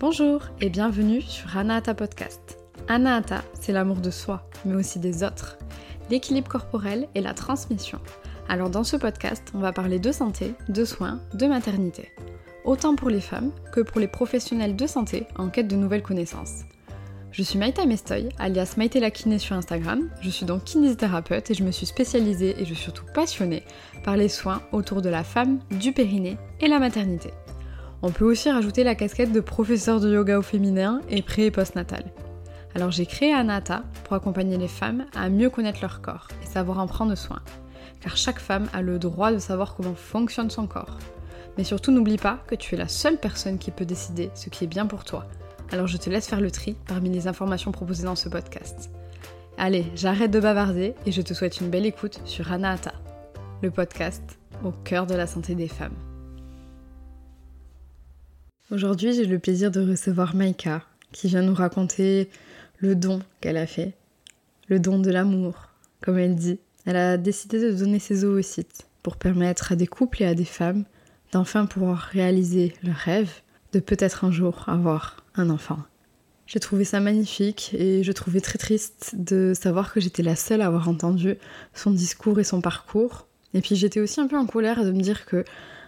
Bonjour et bienvenue sur Anahata Podcast. Anahata, c'est l'amour de soi, mais aussi des autres, l'équilibre corporel et la transmission. Alors dans ce podcast, on va parler de santé, de soins, de maternité. Autant pour les femmes que pour les professionnels de santé en quête de nouvelles connaissances. Je suis Maïta Mestoy, alias Maïté la kiné sur Instagram. Je suis donc kinésithérapeute et je me suis spécialisée et je suis surtout passionnée par les soins autour de la femme, du périnée et la maternité. On peut aussi rajouter la casquette de professeur de yoga au féminin et pré et postnatal. Alors j'ai créé Anata pour accompagner les femmes à mieux connaître leur corps et savoir en prendre soin. Car chaque femme a le droit de savoir comment fonctionne son corps. Mais surtout n'oublie pas que tu es la seule personne qui peut décider ce qui est bien pour toi. Alors je te laisse faire le tri parmi les informations proposées dans ce podcast. Allez, j'arrête de bavarder et je te souhaite une belle écoute sur Anahata, le podcast au cœur de la santé des femmes. Aujourd'hui, j'ai le plaisir de recevoir Maïka, qui vient nous raconter le don qu'elle a fait, le don de l'amour, comme elle dit. Elle a décidé de donner ses oocytes pour permettre à des couples et à des femmes d'enfin pouvoir réaliser leur rêve de peut-être un jour avoir un enfant. J'ai trouvé ça magnifique et je trouvais très triste de savoir que j'étais la seule à avoir entendu son discours et son parcours. Et puis j'étais aussi un peu en colère de me dire que,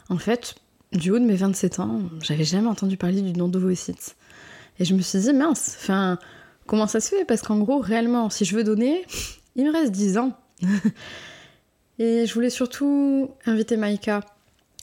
en fait, du haut de mes 27 ans, j'avais jamais entendu parler du don d'ovocytes. Et je me suis dit, mince, enfin, comment ça se fait? Parce qu'en gros, réellement, si je veux donner, il me reste 10 ans. et je voulais surtout inviter Maïka,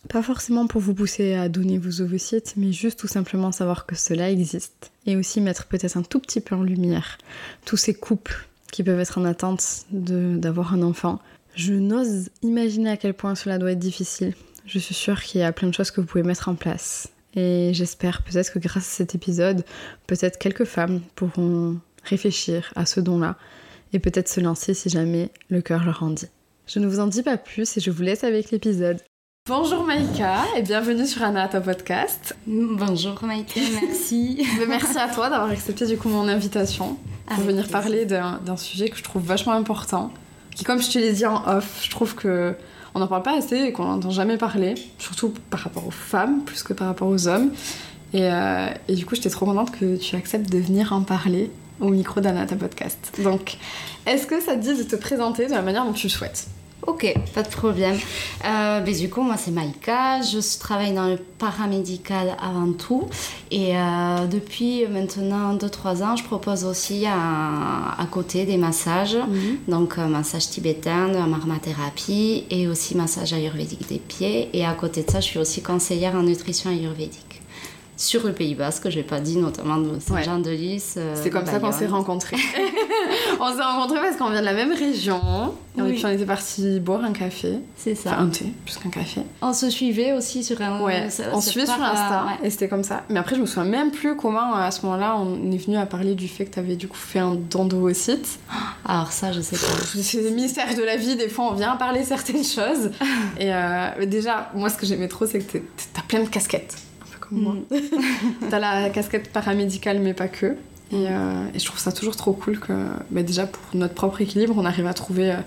pas forcément pour vous pousser à donner vos ovocytes, mais juste tout simplement savoir que cela existe. Et aussi mettre peut-être un tout petit peu en lumière tous ces couples qui peuvent être en attente d'avoir un enfant. Je n'ose imaginer à quel point cela doit être difficile. Je suis sûre qu'il y a plein de choses que vous pouvez mettre en place. Et j'espère peut-être que grâce à cet épisode, peut-être quelques femmes pourront réfléchir à ce don-là et peut-être se lancer si jamais le cœur leur en dit. Je ne vous en dis pas plus et je vous laisse avec l'épisode. Bonjour Maïka et bienvenue sur Anata Podcast. Bonjour Maïka, merci. merci à toi d'avoir accepté du coup mon invitation pour venir parler d'un sujet que je trouve vachement important. Qui, comme je te l'ai dit en off, je trouve que on n'en parle pas assez et qu'on n'entend jamais parler, surtout par rapport aux femmes plus que par rapport aux hommes. Et, euh, du coup, j'étais trop contente que tu acceptes de venir en parler au micro d'Anata Podcast. Donc, est-ce que ça te dit de te présenter de la manière dont tu le souhaites? Ok, pas de problème. Euh, ben, du coup, moi c'est Maïka, je travaille dans le paramédical avant tout. Et euh, depuis maintenant 2-3 ans, je propose aussi à, côté des massages, mhm. donc euh, massage tibétain, de la marmathérapie et aussi massage ayurvédique des pieds. Et à côté de ça, je suis aussi conseillère en nutrition ayurvédique sur le Pays Basque, je n'ai pas dit, notamment de Saint-Jean-de-Lys. Euh, c'est comme ça qu'on s'est rencontrés. on s'est rencontrés parce qu'on vient de la même région. Et puis on était partis boire un café. C'est ça. Enfin, un thé, plus qu'un café. On se suivait aussi sur un. Ouais, on se suivait sur Insta. Et c'était comme ça. Mais après, je me souviens même plus comment, à ce moment-là, on est venu à parler du fait que tu avais du coup fait un don d'ovocytes. Alors ça, je sais pas. C'est des mystères de la vie. Des fois, on vient parler certaines choses. et euh, déjà, moi, ce que j'aimais trop, c'est que t'as plein de casquettes. Mm. T'as la casquette paramédicale, mais pas que. Euh, et, je trouve ça toujours trop cool que, bah, déjà, pour notre propre équilibre, on arrive à trouver euh,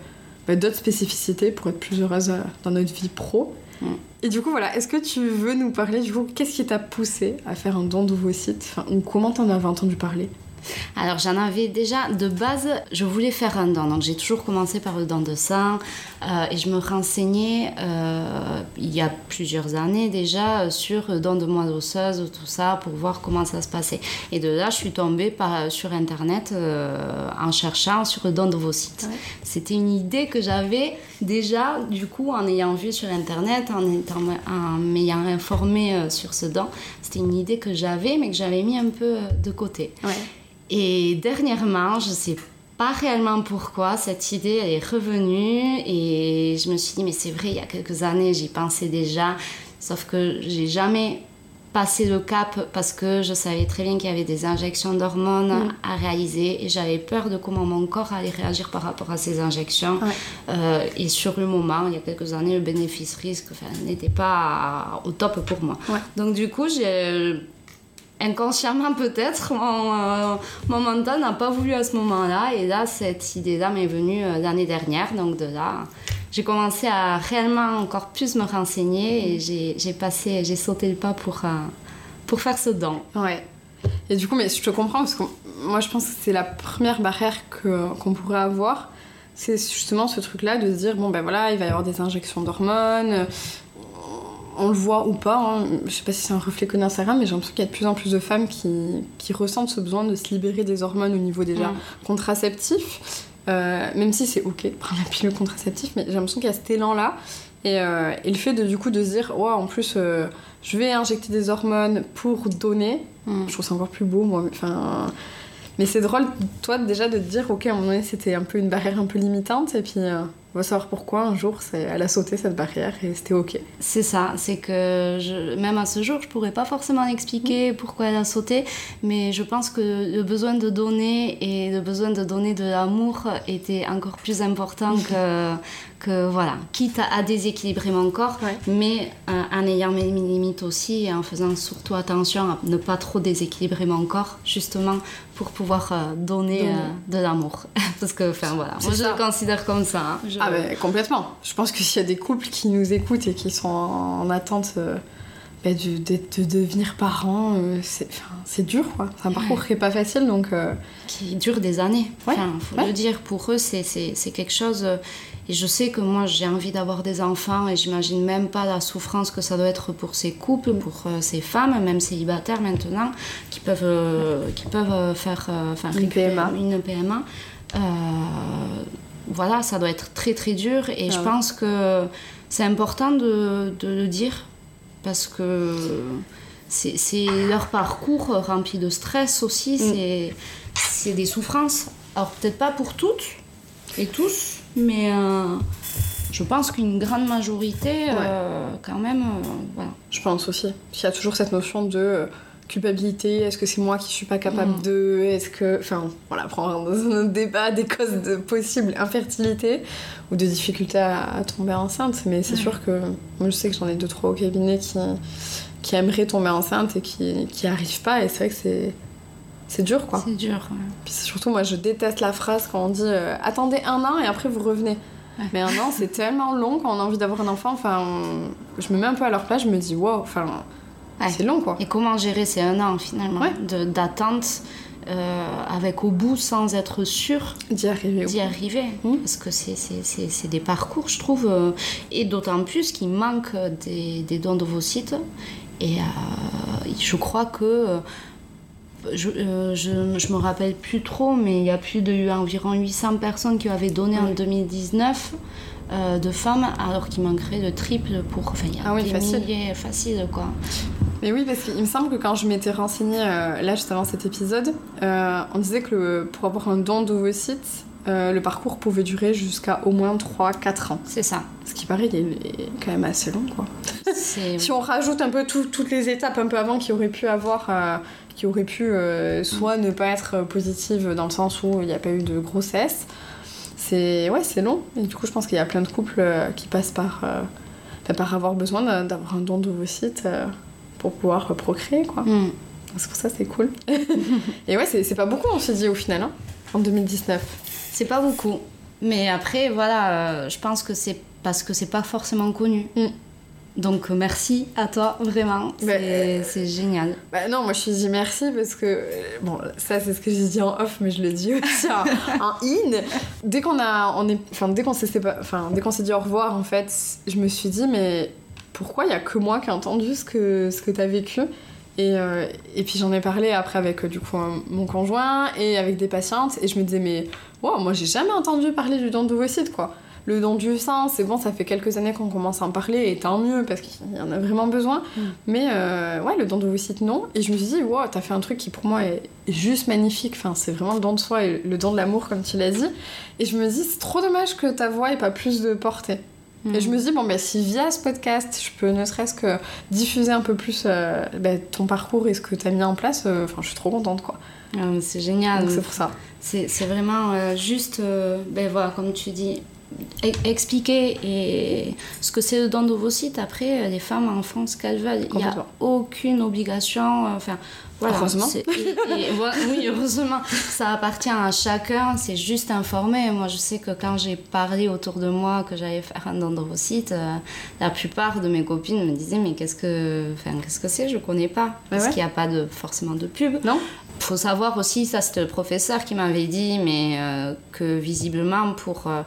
bah, d'autres spécificités pour être plus heureuse euh, dans notre vie pro. Mm. Et du coup, voilà, est-ce que tu veux nous parler, du coup, qu'est-ce qui t'a poussé à faire un don d'ovocytes enfin, Ou comment t'en avais entendu parler? Alors j'en avais déjà de base, je voulais faire un don, donc j'ai toujours commencé par le don de sang euh, et je me renseignais euh, il y a plusieurs années déjà sur le don de moelle osseuse, tout ça, pour voir comment ça se passait. Et de là, je suis tombée par, sur internet euh, en cherchant sur le don d'ovocytes. C'était une idée que j'avais déjà, du coup, en ayant vu sur internet, en, en m'ayant informée sur ce don. C'était une idée que j'avais, mais que j'avais mis un peu de côté. Ouais. Et dernièrement, je ne sais pas réellement pourquoi, cette idée est revenue et je me suis dit, mais c'est vrai, il y a quelques années, j'y pensais déjà, sauf que j'ai jamais passé le cap parce que je savais très bien qu'il y avait des injections d'hormones mm. à réaliser et j'avais peur de comment mon corps allait réagir par rapport à ces injections. Euh, et sur le moment, il y a quelques années, le bénéfice-risque n'était pas au top pour moi. Donc du coup, j'ai inconsciemment peut-être, mon, euh, mon, mental n'a pas voulu à ce moment-là. Et là, cette idée-là m'est venue euh, l'année dernière. Donc de là, j'ai commencé à réellement encore plus me renseigner et j'ai passé, j'ai sauté le pas pour, euh, pour faire ce don. Ouais. Et du coup, mais je te comprends parce que moi, je pense que c'est la première barrière qu'on pourrait avoir. C'est justement ce truc-là de se dire bon, ben voilà, il va y avoir des injections d'hormones. On le voit ou pas, hein. je sais pas si c'est un reflet que d'Instagram, mais j'ai l'impression qu'il y a de plus en plus de femmes qui, qui ressentent ce besoin de se libérer des hormones au niveau déjà Mm. contraceptif. Euh, même si c'est ok de prendre la pilule contraceptive, mais j'ai l'impression qu'il y a cet élan-là. Et, euh, et le fait de du coup de se dire, ouais, en plus, euh, je vais injecter des hormones pour donner, Mm. je trouve ça encore plus beau, moi. Enfin, mais c'est drôle, toi, déjà de te dire, ok, à un moment donné, c'était un peu une barrière un peu limitante, et puis on va savoir pourquoi un jour, elle a sauté cette barrière et c'était ok. C'est ça, c'est que je- même à ce jour, je pourrais pas forcément expliquer pourquoi elle a sauté, mais je pense que le besoin de donner et le besoin de donner de l'amour était encore plus important que, que voilà, quitte à, à déséquilibrer mon corps, Ouais. mais euh, en ayant mes limites aussi et en faisant surtout attention à ne pas trop déséquilibrer mon corps, justement pour pouvoir euh, donner Donner. euh, de l'amour. Parce que, enfin voilà, moi je le considère comme ça. hein. Je- Ah, ben complètement. Je pense que s'il y a des couples qui nous écoutent et qui sont en, en attente euh, bah, de, de- de devenir parents, euh, c'est enfin, c'est dur, quoi. C'est un parcours qui est pas facile, donc. euh, qui dure des années. Ouais, Enfin, faut ouais. le dire, pour eux, c'est- c'est c'est quelque chose. Et je sais que moi, j'ai envie d'avoir des enfants et j'imagine même pas la souffrance que ça doit être pour ces couples, pour euh, ces femmes, même célibataires maintenant, qui peuvent, euh, qui peuvent euh, faire Une PMA. Une PMA. Voilà, ça doit être très très dur et Ah je ouais. pense que c'est important de, de le dire parce que c'est leur parcours rempli de stress aussi, c'est c'est des souffrances. Alors peut-être pas pour toutes et tous, mais euh, je pense qu'une grande majorité, euh, quand même, euh, voilà. Je pense aussi. Il y a toujours cette notion de culpabilité. Est-ce que c'est moi qui suis pas capable Mm. de. Est-ce que. Enfin, voilà, prendre dans un autre débat des causes de possible infertilité ou de difficulté à, à tomber enceinte. Mais c'est sûr que. Moi, je sais que j'en ai deux, trois au cabinet qui, qui aimeraient tomber enceinte et qui qui arrivent pas. Et c'est vrai que c'est. C'est dur, quoi. C'est dur. ouais. Puis surtout, moi, je déteste la phrase quand on dit euh, attendez un an et après vous revenez. Ouais. Mais un an, c'est tellement long quand on a envie d'avoir un enfant. Enfin, on- je me mets un peu à leur place, je me dis wow, enfin, Ouais. c'est long quoi. Et comment gérer ces un an finalement de- d'attente euh, avec au bout sans être sûr D'y arriver. d'y arriver? Mm. Parce que c'est- c'est c'est- c'est des parcours, je trouve. euh, et d'autant plus qu'il manque des, des dons d'ovocytes. Et euh, je crois que. Je, euh, je, je me rappelle plus trop, mais il y a plus de environ 800 personnes qui avaient donné en Ouais. 2019 euh, de femmes, alors qu'il manquerait le triple pour. Enfin, il y a Ah oui, des facile. milliers facile, quoi. Mais oui, parce qu'il me semble que quand je m'étais renseignée euh, là juste avant cet épisode, euh, on disait que le- pour avoir un don d'ovocytes, euh, le parcours pouvait durer jusqu'à au moins 3-4 ans. C'est ça. Ce qui paraît, il est, quand même assez long quoi. Si on rajoute un peu tout- toutes les étapes un peu avant qui auraient pu avoir, euh, qui auraient pu euh, soit ne pas être positives dans le sens où il n'y a pas eu de grossesse, c'est ouais c'est long. Et du coup, je pense qu'il y a plein de couples euh, qui passent par, euh, enfin, par avoir besoin d'a- d'avoir un don d'ovocytes euh, pour pouvoir procréer quoi. Mm. C'est pour ça c'est cool. Et ouais, c'est c'est pas beaucoup on s'est dit au final hein, en 2019. C'est pas beaucoup. Mais après, voilà, je pense que c'est parce que c'est pas forcément connu. Mm. Donc euh, merci à toi, vraiment. C'est Mais- c'est génial. Bah non, moi je suis dit merci parce que, euh, bon, ça c'est ce que j'ai dit en off, mais je le dis aussi en, en in. Dès qu'on a, on est, enfin, dès qu'on s'est enfin, dès qu'on s'est dit au revoir, en fait, je me suis dit, mais pourquoi il y a que moi qui ai entendu ce que, ce que t'as vécu? Et, euh, et puis j'en ai parlé après avec euh, du coup mon conjoint et avec des patientes et je me disais mais wow, moi j'ai jamais entendu parler du don d'ovocytes quoi. Le don du sein, c'est bon, ça fait quelques années qu'on commence à en parler et tant mieux parce qu'il y en a vraiment besoin. Mm. Mais euh, ouais, le don d'ovocytes, non. Et je me suis dit, wow, t'as fait un truc qui pour moi est juste magnifique. Enfin, c'est vraiment le don de soi et le don de l'amour, comme tu l'as dit. Et je me dis, c'est trop dommage que ta voix ait pas plus de portée. Mm. Et je me dis, bon, bah, si via ce podcast, je peux ne serait-ce que diffuser un peu plus euh, bah, ton parcours et ce que t'as mis en place, euh, enfin, je suis trop contente, quoi. Ah, c'est génial. C'est pour ça. C'est vraiment juste, ben voilà, comme tu dis, expliquer et ce que c'est le don d'ovocytes. Après, euh, les femmes en font ce qu'elles veulent. Il n'y a aucune obligation. euh, Enfin, voilà. Heureusement. C'est- et- et voilà, oui, heureusement. Ça appartient à chacun. C'est juste informer. Moi, je sais que quand j'ai parlé autour de moi que j'allais faire un don d'ovocytes, euh, la plupart de mes copines me disaient Mais qu'est-ce que enfin, qu'est-ce que c'est Je connais pas. Parce ouais. qu'il n'y a pas de, forcément de pub. Non faut savoir aussi, ça c'était le professeur qui m'avait dit, mais euh, que visiblement pour euh,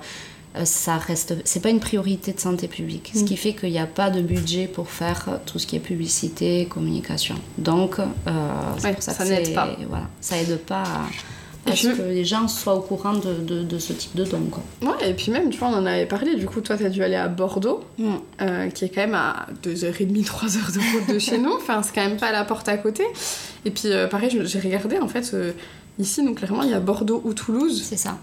ça reste, c'est pas une priorité de santé publique, ce Mm. qui fait qu'il n'y a pas de budget pour faire euh, tout ce qui est publicité, communication. Donc, euh, c'est Ouais, pour ça, n'aide pas. Voilà, ça aide pas à, Et à ce puis- que les gens soient au courant de, de, de ce type de don. Quoi. Ouais, et puis même, tu vois, on en avait parlé, du coup, toi, t'as dû aller à Bordeaux, Mm. euh, qui est quand même à 2h30, 3h de route de chez nous, enfin, c'est quand même pas à la porte à côté. Et puis, euh, pareil, j'ai regardé, en fait, euh, ici, donc clairement, il y a Bordeaux ou Toulouse. C'est ça.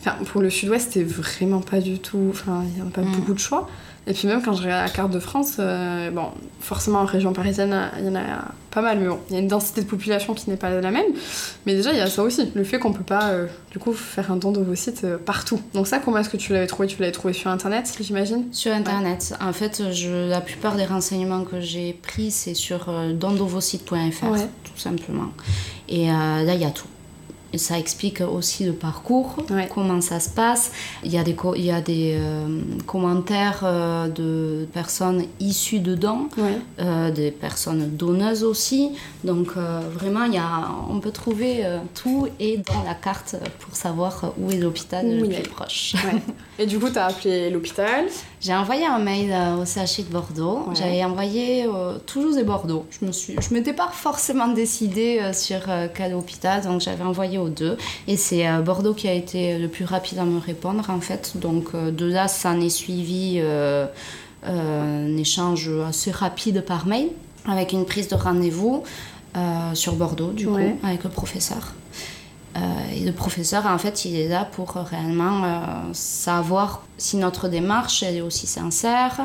Enfin, pour le sud-ouest, c'était vraiment pas du tout. Enfin, il n'y a pas Mm. beaucoup de choix. Et puis, même quand je regarde la carte de France, euh, bon, forcément, en région parisienne, il y en a pas mal, mais bon, il y a une densité de population qui n'est pas la même. Mais déjà, il y a ça aussi, le fait qu'on peut pas, euh, du coup, faire un don d'ovocytes euh, partout. Donc, ça, comment est-ce que tu l'avais trouvé? Tu l'avais trouvé sur internet, j'imagine? Sur Internet. En fait, je, la plupart des renseignements que j'ai pris, c'est sur euh, dondovocyte.fr, Ouais. tout simplement. Et là, il y a tout. Et ça explique aussi le parcours, Ouais. comment ça se passe. Il y a des, il y a des euh, commentaires euh, de personnes issues de dons, Ouais. euh, des personnes donneuses aussi. Donc vraiment, il y a, on peut trouver tout et dans la carte pour savoir où est l'hôpital le plus proche. ouais. Et du coup, t'as appelé l'hôpital. J'ai envoyé un mail euh, au CHI de Bordeaux. Ouais. J'avais envoyé euh, Toulouse et Bordeaux. Je me suis, je m'étais pas forcément décidée euh, sur euh, quel hôpital, donc j'avais envoyé aux deux. Et c'est Bordeaux qui a été le plus rapide à me répondre en fait. Donc de là, ça en est suivi un échange assez rapide par mail avec une prise de rendez-vous sur Bordeaux du Ouais. coup avec le professeur. Euh, et le professeur, en fait, il est là pour réellement euh, savoir si notre démarche elle est aussi sincère,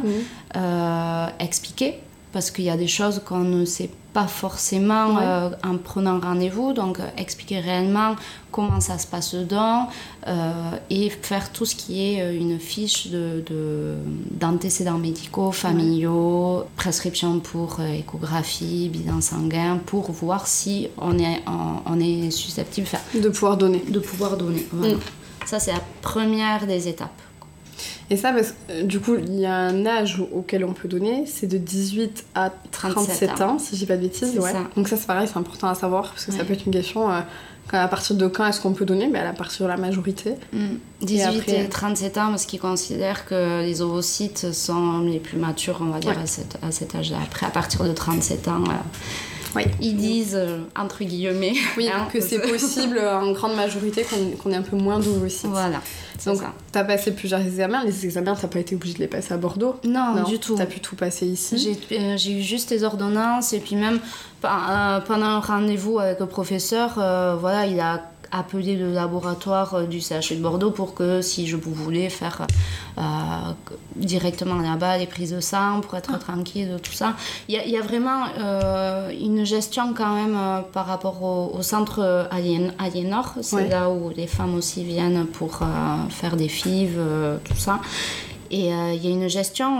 euh, expliquer, parce qu'il y a des choses qu'on ne sait pas forcément Ouais. euh, en prenant rendez-vous, donc euh, expliquer réellement comment ça se passe dedans euh, et faire tout ce qui est une fiche de, de- d'antécédents médicaux, familiaux, prescription pour échographie, bilan sanguin, pour voir si on est, on, on est susceptible De pouvoir donner. de pouvoir donner. Voilà. Mm. Ça, c'est la première des étapes. Et ça, parce que euh, du coup, il y a un âge au- auquel on peut donner, c'est de 18 à 37 37 ans, si je dis pas de bêtises. C'est Ouais. ça. Donc ça, c'est pareil, c'est important à savoir, parce que ça peut être une question, euh, à partir de quand est-ce qu'on peut donner ben, À partir de la majorité. Mm. 18 et, après- 37 ans, parce qu'ils considèrent que les ovocytes sont les plus matures, on va dire, Ouais. à, cet, cet âge-là. Après, à partir de 37 ans, euh, Oui. ils disent, euh, entre guillemets, Oui, hein, que c'est possible euh, en grande majorité qu'on qu'on ait un peu moins d'ovocytes. Voilà, Donc, ça. t'as passé plusieurs examens. Les examens, t'as pas été obligé de les passer à Bordeaux Non, du tout. T'as pu tout passer ici. J'ai euh, eu juste les ordonnances et puis même pe- pendant un rendez-vous avec le professeur, euh, voilà, il a appelé le laboratoire euh, du CHU de Bordeaux pour que si je voulais faire euh, directement là-bas les prises de sang pour être tranquille de tout ça. Il y a, il y a vraiment euh, une gestion quand même euh, par rapport au, au centre Alien, Aliénor. C'est Ouais. là où les femmes aussi viennent pour faire des fives, tout ça. Et il y a une gestion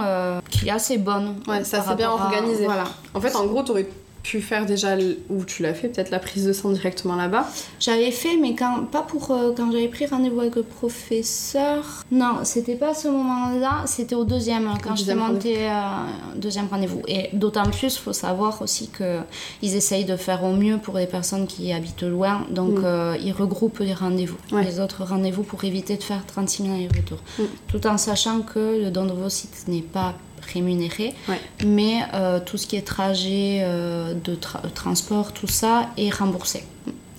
qui est assez bonne. Ouais, ça c'est bien à- organisé. Voilà. En fait, en gros, t'aurais pu faire déjà, ou tu l'as fait, peut-être la prise de sang directement là-bas. J'avais fait, mais quand, pas pour euh, quand j'avais pris rendez-vous avec le professeur. Non, c'était pas à ce moment-là, c'était au deuxième, hein, quand deuxième montée euh, deuxième rendez-vous. Et d'autant plus, faut savoir aussi que ils essayent de faire au mieux pour les personnes qui habitent loin, donc Mm. euh, ils regroupent les rendez-vous, Ouais. les autres rendez-vous pour éviter de faire 36 000 allers-retours. Mm. Tout en sachant que le don d'ovocytes n'est pas rémunéré, Ouais. mais euh, tout ce qui est trajet euh, de tra- transport, tout ça est remboursé.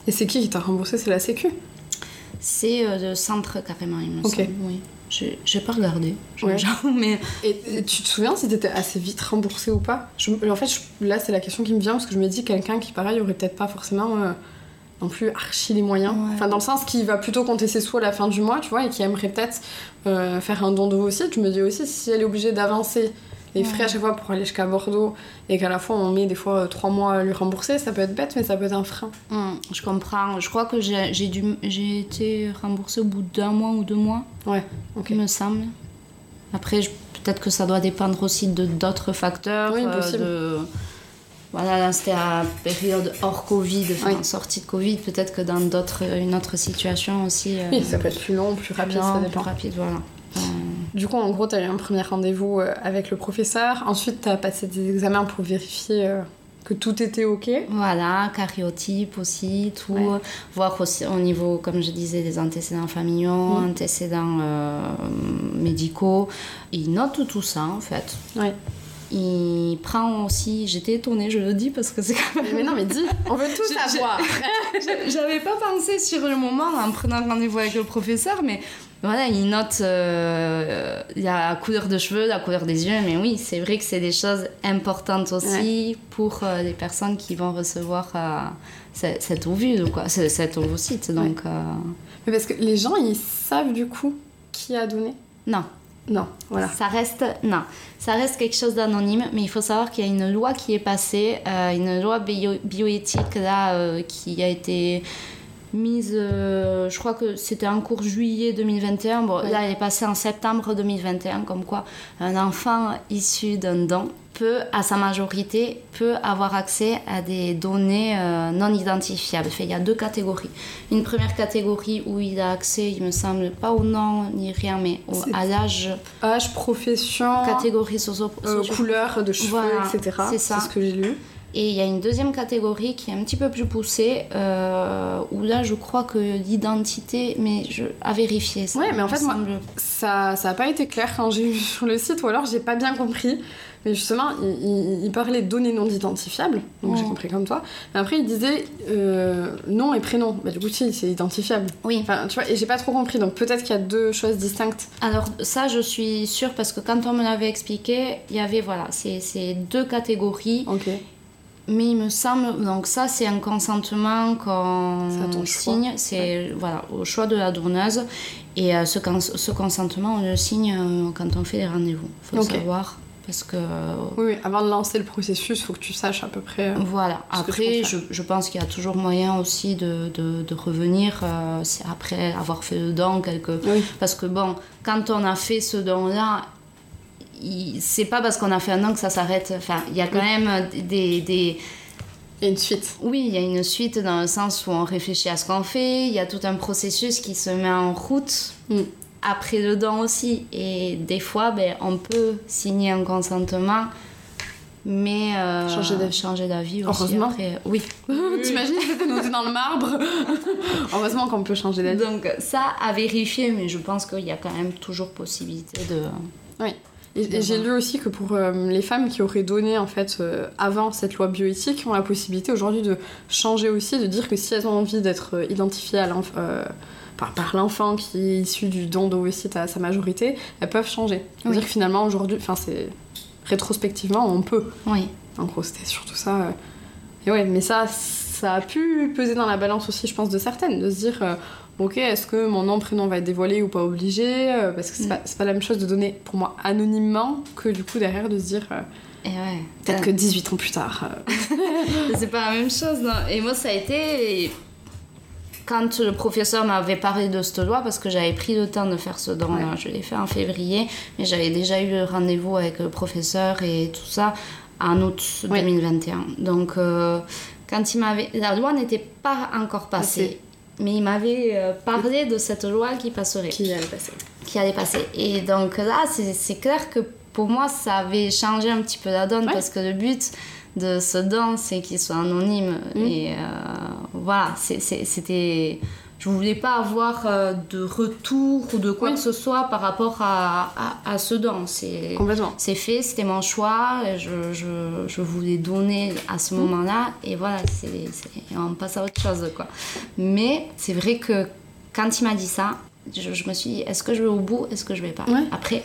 Et c'est qui qui t'a remboursé? C'est la Sécu? C'est euh, le centre carrément, il me Ok. semble. Oui. J'ai pas regardé, Ouais. mais Et, et tu te souviens si t'étais assez vite remboursé ou pas? Je, En fait, je- là, c'est la question qui me vient parce que je me dis quelqu'un qui, pareil, aurait peut-être pas forcément euh, non plus archi les moyens. Ouais. Enfin, dans le sens qui va plutôt compter ses sous à la fin du mois, tu vois, et qui aimerait peut-être euh, faire un don d'ovocytes. Je me dis aussi, si elle est obligée d'avancer les frais à chaque fois pour aller jusqu'à Bordeaux et qu'à la fois on met des fois euh, trois mois à lui rembourser, ça peut être bête, mais ça peut être un frein. hum, je comprends. Je crois que j'ai j'ai dû- j'ai été remboursée au bout d'un mois ou deux mois, Ouais, ok. il me semble. Après, je- peut-être que ça doit dépendre aussi de d'autres facteurs. Oui, euh, possible. de... Voilà, là c'était à période hors Covid, enfin, Oui. sortie de Covid. Peut-être que dans d'autres, une autre situation aussi. euh, Oui, ça peut être plus long, plus rapide, ça plus dépend. rapide, voilà. Euh, Du coup, en gros, t'as eu un premier rendez-vous euh, avec le professeur. Ensuite, t'as passé des examens pour vérifier euh, Que tout était ok. Voilà, cariotype aussi, tout. Voir aussi au niveau, comme je disais, des antécédents familiaux, Mm. antécédents médicaux. Il note tout ça en fait. Ouais. Il prend aussi, j'étais étonnée, je le dis parce que c'est quand même. Mais non, mais dis, on veut tout savoir. J'avais pas pensé sur le moment en prenant rendez-vous avec le professeur, mais voilà, il note euh, la couleur de cheveux, la couleur des yeux, mais oui, c'est vrai que c'est des choses importantes aussi pour euh, les personnes qui vont recevoir euh, ce- cet ovule, quoi, ce- cet ovocyte. Donc, euh, Mais parce que les gens, ils savent du coup qui a donné? non, Non, voilà. ça reste, non, ça reste quelque chose d'anonyme, mais il faut savoir qu'il y a une loi qui est passée, euh, une loi bio- bioéthique là, euh, qui a été mise, euh, je crois que c'était en cours juillet 2021, bon, Ouais. là elle est passée en septembre 2021, comme quoi un enfant issu d'un don peut, à sa majorité, peut avoir accès à des données euh, non identifiables. Fait, il y a deux catégories. Une première catégorie où il a accès, il me semble, pas au nom ni rien, mais au- C'est- à l'âge Âge, profession, catégorie socio euh, socio- couleur de cheveux, Voilà, etc. c'est ça. ce que j'ai lu. Et il y a une deuxième catégorie qui est un petit peu plus poussée, euh, où là je crois que l'identité, mais je, à vérifier. Ça Ouais, mais en fait, moi- Ça ça a pas été clair quand j'ai vu sur le site, ou alors j'ai pas bien compris. Mais justement, il, il- il parlait de données non identifiables, donc j'ai compris comme toi. Mais après, il disait euh, nom et prénom. Bah, du coup, si, c'est identifiable. Oui. Enfin, tu vois, et j'ai pas trop compris, donc peut-être qu'il y a deux choses distinctes. Alors ça, je suis sûre parce que quand on me l'avait expliqué, il y avait voilà, ces, ces deux catégories. Ok. Mais il me semble, donc ça c'est un consentement qu'on signe, c'est voilà, au choix de la donneuse. Et euh, ce, ce consentement, on le signe euh, quand on fait les rendez-vous. Il faut le savoir. Parce que Oui, oui, avant de lancer le processus, faut que tu saches à peu près. euh, Voilà. Après, je, je pense qu'il y a toujours moyen aussi de, de, de revenir euh, après avoir fait le don. Quelque... Oui. Parce que bon, quand on a fait ce don-là, il- c'est pas parce qu'on a fait un don que ça s'arrête. Enfin, il y a quand Oui. même des, des... Et une suite. Oui, il y a une suite dans le sens où on réfléchit à ce qu'on fait. Il y a tout un processus qui se met en route. Mm. Après le don aussi. Et des fois, ben, on peut signer un consentement, mais euh, Changer d'avis. changer d'avis aussi. Heureusement. Après. Oui. T'imagines, c'était noté dans le marbre Heureusement qu'on peut changer d'avis. Donc ça à vérifier, mais je pense qu'il y a quand même toujours possibilité de... Et, et j'ai lu aussi que pour euh, les femmes qui auraient donné en fait euh, avant cette loi bioéthique, ont la possibilité aujourd'hui de changer aussi, de dire que si elles ont envie d'être euh, identifiées à par, par l'enfant qui est issu du don d'ovocyte à sa majorité, elles peuvent changer. C'est-à-dire Oui. que finalement aujourd'hui, enfin c'est rétrospectivement on peut. Oui. En gros, c'était surtout ça. Et ouais, mais ça, ça a pu peser dans la balance aussi, je pense, de certaines, de se dire, ok, est-ce que mon nom, prénom va être dévoilé ou pas obligé euh, Parce que c'est Mm. pas, pas la même chose de donner pour moi anonymement que du coup derrière de se dire, euh, Et ouais. peut-être que 18 ans plus tard. euh, C'est pas la même chose, non. Et moi, ça a été... Quand le professeur m'avait parlé de cette loi, parce que j'avais pris le temps de faire ce don-là, Ouais. je l'ai fait en février, mais j'avais déjà eu le rendez-vous avec le professeur et tout ça en août Ouais. 2021. Donc, euh, quand il m'avait... La loi n'était pas encore passée, mais il m'avait euh, parlé de cette loi qui passerait. qui allait passer. qui allait passer. Et donc là, c'est clair que pour moi, ça avait changé un petit peu la donne Ouais. parce que le but de ce don, c'est qu'il soit anonyme. Mm. Et euh, voilà, c'était. Je voulais pas avoir euh, de retour ou de quoi Oui. que ce soit par rapport à, à, à ce don. C'est. Fait, c'était mon choix, je, je, je voulais donner à ce Mm. moment-là, et voilà, c'est, c'est- on passe à autre chose, quoi. Mais c'est vrai que quand il m'a dit ça, je, je me suis dit, est-ce que je vais au bout, est-ce que je vais pas? Ouais. Après,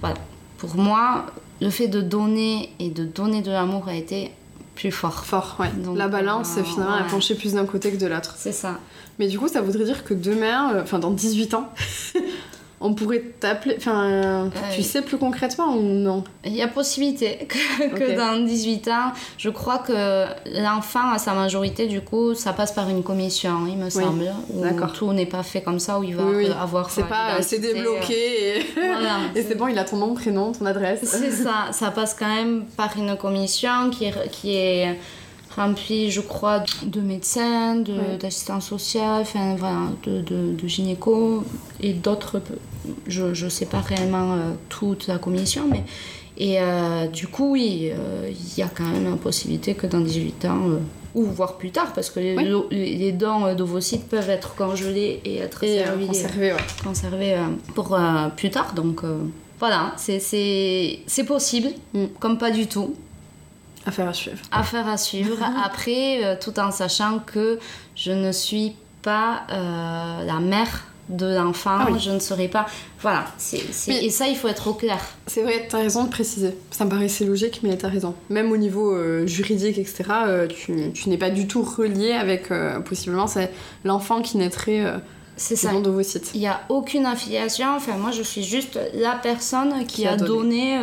voilà, pour moi, le fait de donner et de donner de l'amour a été plus fort. Fort, ouais. Donc, la balance, euh, finalement, a ouais. penché plus d'un côté que de l'autre. C'est ça. Mais du coup, ça voudrait dire que demain, euh, enfin dans 18 ans, on pourrait t'appeler. Enfin, euh, tu sais plus concrètement ou non? Il y a possibilité que, que dans 18 ans, je crois que l'enfant, à sa majorité, du coup, ça passe par une commission, il me semble. Où D'accord. tout n'est pas fait comme ça, où il va Oui, oui. avoir. C'est euh, pas, euh, c'est débloqué et, Voilà. et c'est bon, il a ton nom, prénom, ton adresse. C'est ça, ça passe quand même par une commission qui est, qui est remplie, je crois, de médecins, d'assistants sociaux, enfin voilà, de, de, de gynéco et d'autres. Je ne sais pas réellement euh, toute la commission, mais. Et euh, du coup, oui, euh, il y a quand même la possibilité que dans 18 ans, euh, ou voire plus tard, parce que les, Oui. lo- les- les dents d'ovocytes peuvent être congelées et être Et euh, servies, conservé, ouais. conservées pour plus tard. Donc voilà, c'est- c'est c'est possible, Mm. comme pas du tout. Affaire à suivre. Affaire à suivre. Après, tout en sachant que je ne suis pas la mère de l'enfant, Ah oui. je ne serai pas. Voilà, et ça, il faut être au clair. C'est vrai, t'as raison de préciser. Ça me paraissait logique, mais t'as raison. Même au niveau euh, juridique, etc., euh, tu, tu n'es pas du tout relié avec, euh, possiblement, c'est l'enfant qui naîtrait C'est ça. selon d'ovocytes. Il n'y a aucune affiliation. Enfin, moi, je suis juste la personne qui, Qui a donné,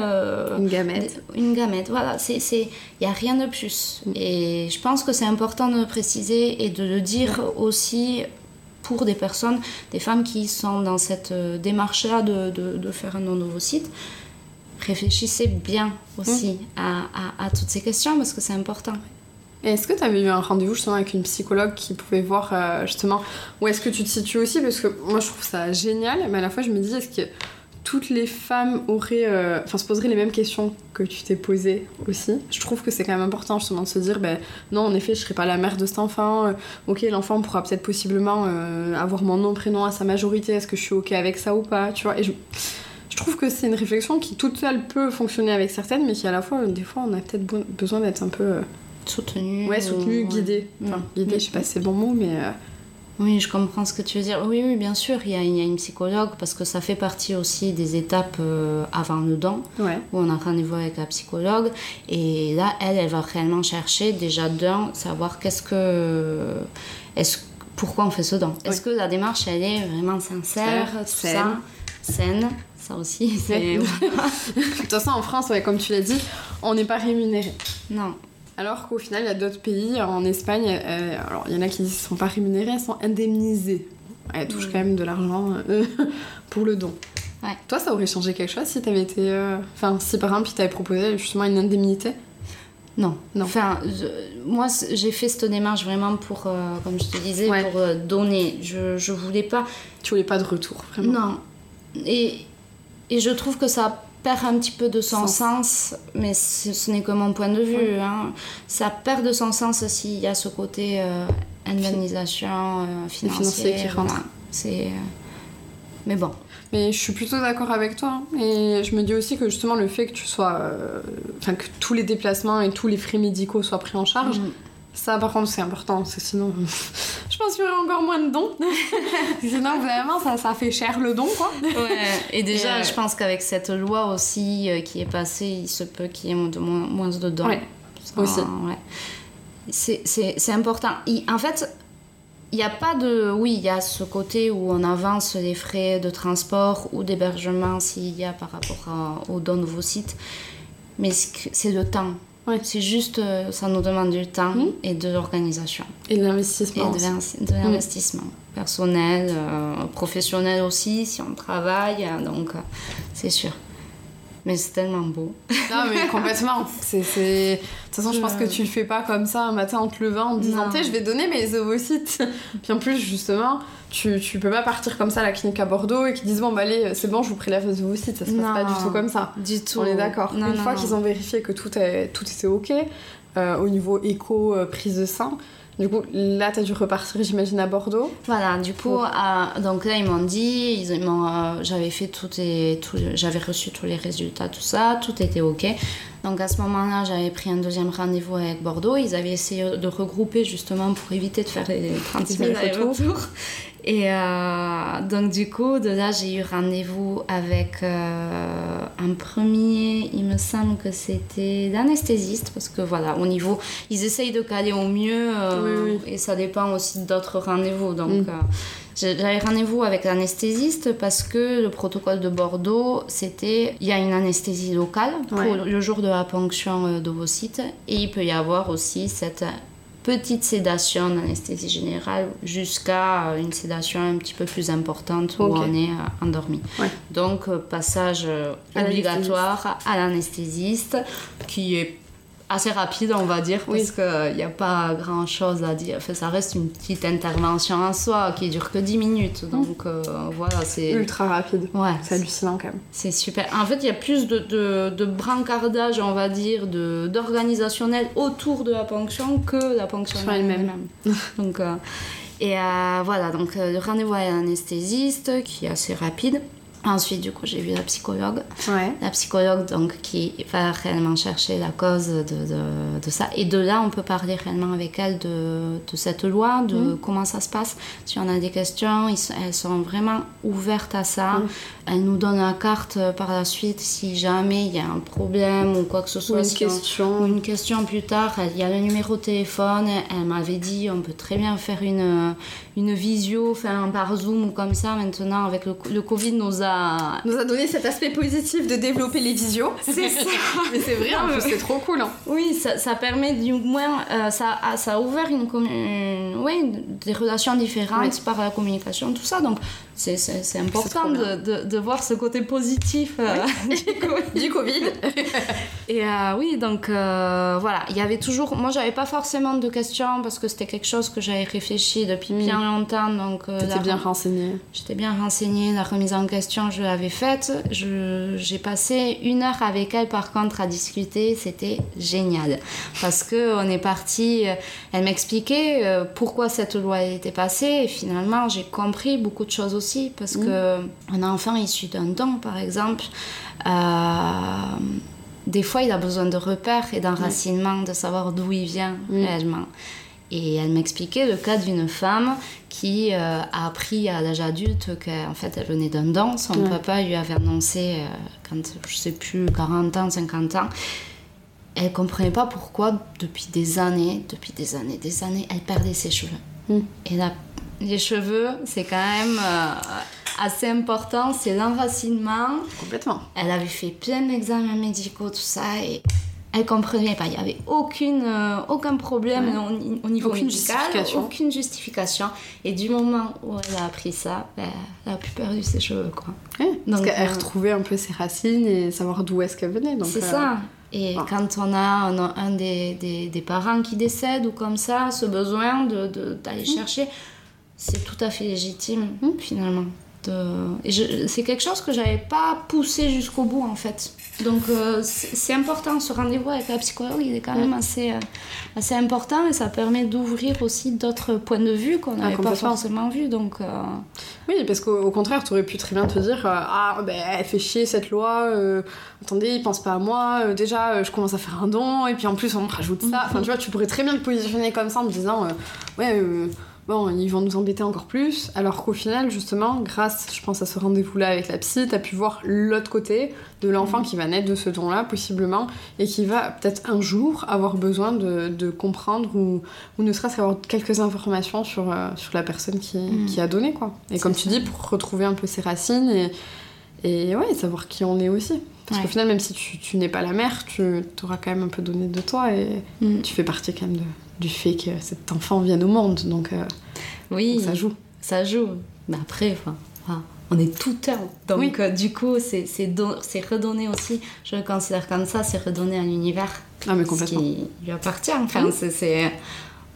Une gamète. une gamète. Voilà, c'est, c'est, il n'y a rien de plus. Mm. Et je pense que c'est important de le préciser et de le dire aussi pour des personnes, des femmes qui sont dans cette euh, démarche-là de, de, de faire un don d'ovocyte. Réfléchissez bien aussi à, à- à toutes ces questions parce que c'est important. Est-ce que tu avais eu un rendez-vous justement avec une psychologue qui pouvait voir euh, justement où est-ce que tu te situes aussi? Parce que moi je trouve ça génial, mais à la fois je me dis est-ce que toutes les femmes auraient, euh, enfin se poseraient les mêmes questions que tu t'es posées aussi Je trouve que c'est quand même important justement de se dire ben non en effet je serai pas la mère de cet enfant. euh, ok l'enfant pourra peut-être possiblement euh, avoir mon nom prénom à sa majorité. Est-ce que je suis ok avec ça ou pas Tu vois Et je, je trouve que c'est une réflexion qui toute seule peut fonctionner avec certaines, mais qui à la fois des fois on a peut-être be- besoin d'être un peu Soutenu. Ouais, soutenu, ou- guidé. Enfin, Mm. guidé, je sais pas si c'est le bon mot, mais. Oui, je comprends ce que tu veux dire. Oui, oui, bien sûr, il y a, il y a une psychologue parce que ça fait partie aussi des étapes euh, avant le don Ouais. où on a rendez-vous avec la psychologue et là, elle, elle va réellement chercher déjà d'un, savoir qu'est-ce que. Est-ce, pourquoi on fait ce don Est-ce que la démarche, elle est vraiment sincère, tout saine. ça Saine, ça aussi, c'est. De toute façon, en France, ouais, comme tu l'as dit, on n'est pas rémunéré. non. Alors qu'au final, il y a d'autres pays, en Espagne, euh, alors il y en a qui qu'ils sont pas rémunérés, elles sont indemnisées. Elles touchent Mm. quand même de l'argent euh, pour le don. Ouais. Toi, ça aurait changé quelque chose si t'avais été. euh, Enfin, si par exemple, il t'avait proposé justement une indemnité? Non. Non. Enfin, je- moi, j'ai fait cette démarche vraiment pour, euh, comme je te disais, Ouais. pour euh, donner. Je, je voulais pas. Tu voulais pas de retour, vraiment? Non. Et, et je trouve que ça perd un petit peu de son Sens. mais ce, ce n'est que mon point de vue. Ouais. hein. Ça perd de son sens s'il y a ce côté euh, indemnisation euh, financière. qui rentre. voilà. C'est. euh, Mais bon. Mais je suis plutôt d'accord avec toi. hein. Et je me dis aussi que justement le fait que tu sois. Enfin, que tous les déplacements et tous les frais médicaux soient pris en charge, Mm. Ça par contre c'est important. Parce que sinon, je pense qu'il y aurait encore moins de dons. sinon, vraiment, ça, ça fait cher le don, quoi. Ouais, et déjà, Et, euh, je pense qu'avec cette loi aussi euh, qui est passée, il se peut qu'il y ait de moins, moins de dons. Ouais, Ça, aussi. ouais. C'est- important. Il- en fait, il n'y a pas de... Oui, il y a ce côté où on avance les frais de transport ou d'hébergement s'il y a par rapport à- aux dons de vos sites. Mais c'est le temps. Ouais. C'est juste, euh, ça nous demande du temps Mhm. et de l'organisation Et de et l'investissement. l'investi- de l'investissement personnel, euh, professionnel aussi, si on travaille, euh, donc euh, c'est sûr. Mais c'est tellement beau. Non, mais complètement. C'est. De toute façon, je pense que tu le fais pas comme ça un matin en te levant en te disant, je vais donner mes ovocytes. Puis en plus, justement, tu, tu peux pas partir comme ça à la clinique à Bordeaux et qu'ils disent, bon, bah allez, c'est bon, je vous prélève les ovocytes. Ça se passe Non. pas du tout comme ça. Du tout. On est d'accord. Une non, fois qu'ils ont vérifié que tout, est, tout était ok, euh, au niveau écho, euh, prise de sang, du coup, là, t'as dû repartir, j'imagine, à Bordeaux. Voilà, du coup, euh, donc là, ils m'ont dit, ils, m'ont, euh, j'avais fait tout et tout, j'avais reçu tous les résultats, tout ça, tout était ok. Donc à ce moment-là, j'avais pris un deuxième rendez-vous avec Bordeaux. Ils avaient essayé de regrouper justement pour éviter de faire les 30 000 Les allers-retours. Et euh, donc du coup, de là, j'ai eu rendez-vous avec euh, un premier, il me semble que c'était l'anesthésiste, parce que voilà, au niveau, ils essayent de caler au mieux, euh, Oui, et ça dépend aussi d'autres rendez-vous. Donc Mm. euh, j'ai- j'avais rendez-vous avec l'anesthésiste parce que le protocole de Bordeaux, c'était, il y a une anesthésie locale pour Ouais. le jour de la ponction d'ovocytes, et il peut y avoir aussi cette petite sédation d'anesthésie générale jusqu'à euh, une sédation un petit peu plus importante où on est euh, endormi. Ouais. Donc euh, passage À obligatoire à l'anesthésiste qui est assez rapide, on va dire, parce qu'il n'y a pas grand chose à dire. Enfin, ça reste une petite intervention en soi qui dure que 10 minutes. Mmh. Donc euh, voilà, c'est. Ultra rapide. Ouais. C'est hallucinant quand même. C'est super. En fait, il y a plus de, de, de brancardage, on va dire, d'organisationnel autour de la ponction que la ponction elle-même. donc. Euh, et euh, voilà, donc le rendez-vous avec l'anesthésiste qui est assez rapide. Ensuite, du coup, j'ai vu la psychologue. La psychologue, donc, qui va réellement chercher la cause de, de, de, ça. Et de là, on peut parler réellement avec elle de, de cette loi, de mm. comment ça se passe. Si on a des questions, elles sont vraiment ouvertes à ça. Mm. Elle nous donne la carte euh, par la suite si jamais il y a un problème ou quoi que ce soit. Ou une question. ou une question plus tard. Il y a le numéro de téléphone. Elle m'avait dit on peut très bien faire une, une visio, faire par Zoom ou comme ça. Maintenant, avec le, le Covid, nous a... Nous a donné cet aspect positif de développer les visios. C'est ça. mais c'est vrai, c'est trop cool. Hein. Oui, ça, ça, permet du moins... Euh, ça, a, ça a ouvert une, ouais, des relations différentes par la communication, tout ça. Donc, c'est important de, de, voir ce côté positif euh, du, COVID. et euh, oui, donc euh, voilà, il y avait toujours. Moi, j'avais pas forcément de questions parce que c'était quelque chose que j'avais réfléchi depuis mm. bien longtemps. Donc, T'étais bien renseignée. J'étais bien renseignée. La remise en question, je l'avais faite. J'ai passé une heure avec elle, par contre, à discuter. C'était génial parce que on est parti. Elle m'expliquait pourquoi cette loi était passée et finalement, j'ai compris beaucoup de choses aussi parce mm. que un enfant issu d'un don, par exemple, euh, des fois, il a besoin de repères et d'enracinement, de savoir d'où il vient mm. réellement. Et elle m'expliquait le cas d'une femme qui euh, a appris à l'âge adulte qu'en fait elle venait d'un don. Son papa lui avait annoncé, euh, quand je sais plus, 40 ans, 50 ans. Elle comprenait pas pourquoi, depuis des années, depuis des années, des années, elle perdait ses cheveux. Mm. Et la les cheveux, c'est quand même euh, assez important, c'est l'enracinement. Complètement. Elle avait fait plein d'examens médicaux, tout ça, et elle comprenait pas. Il n'y avait aucune, euh, aucun problème au, niveau aucune médical, justification. aucune justification. Et du moment où elle a appris ça, ben, elle a plus perdu ses cheveux. Quoi. Donc, parce qu'elle euh, retrouvait un peu ses racines et savoir d'où est-ce qu'elle venait. C'est ça. Et quand on a un, des, des, des, parents qui décède ou comme ça, ce besoin d'aller de, d'aller mmh. C'est tout à fait légitime hmm. finalement. De... c'est quelque chose que j'avais pas poussé jusqu'au bout en fait. Donc euh, c'est important, ce rendez-vous avec la psychologue, il est quand même assez, euh, assez important et ça permet d'ouvrir aussi d'autres points de vue qu'on n'avait pas forcément vus. Donc, euh, Oui, parce qu'au contraire, tu aurais pu très bien te dire Ah, ben, elle fait chier cette loi, attendez, il pense pas à moi, déjà je commence à faire un don et puis en plus on me rajoute ça. Enfin, tu vois, tu pourrais très bien te positionner comme ça en me disant Ouais, bon, ils vont nous embêter encore plus. Alors qu'au final, justement, grâce, je pense, à ce rendez-vous-là avec la psy, t'as pu voir l'autre côté de l'enfant mm. qui va naître de ce don-là, possiblement, et qui va peut-être un jour avoir besoin de, comprendre ou, ou ne serait-ce qu'avoir quelques informations sur, euh, sur la personne qui, mm. qui, a donné, quoi. Et comme tu dis, pour retrouver un peu ses racines et, et ouais, savoir qui on est aussi. Parce qu'au final, même si tu, tu n'es pas la mère, tu auras quand même un peu donné de toi et mm. tu fais partie quand même de, du fait que cet enfant vienne au monde. Donc, euh, oui, ça joue. Ça joue. Mais après, enfin, on est tout un. Donc, euh, du coup, c'est redonner aussi, je le considère comme ça, c'est redonner à l'univers. Ah, mais complètement. Ce qui lui appartient. Enfin, c'est.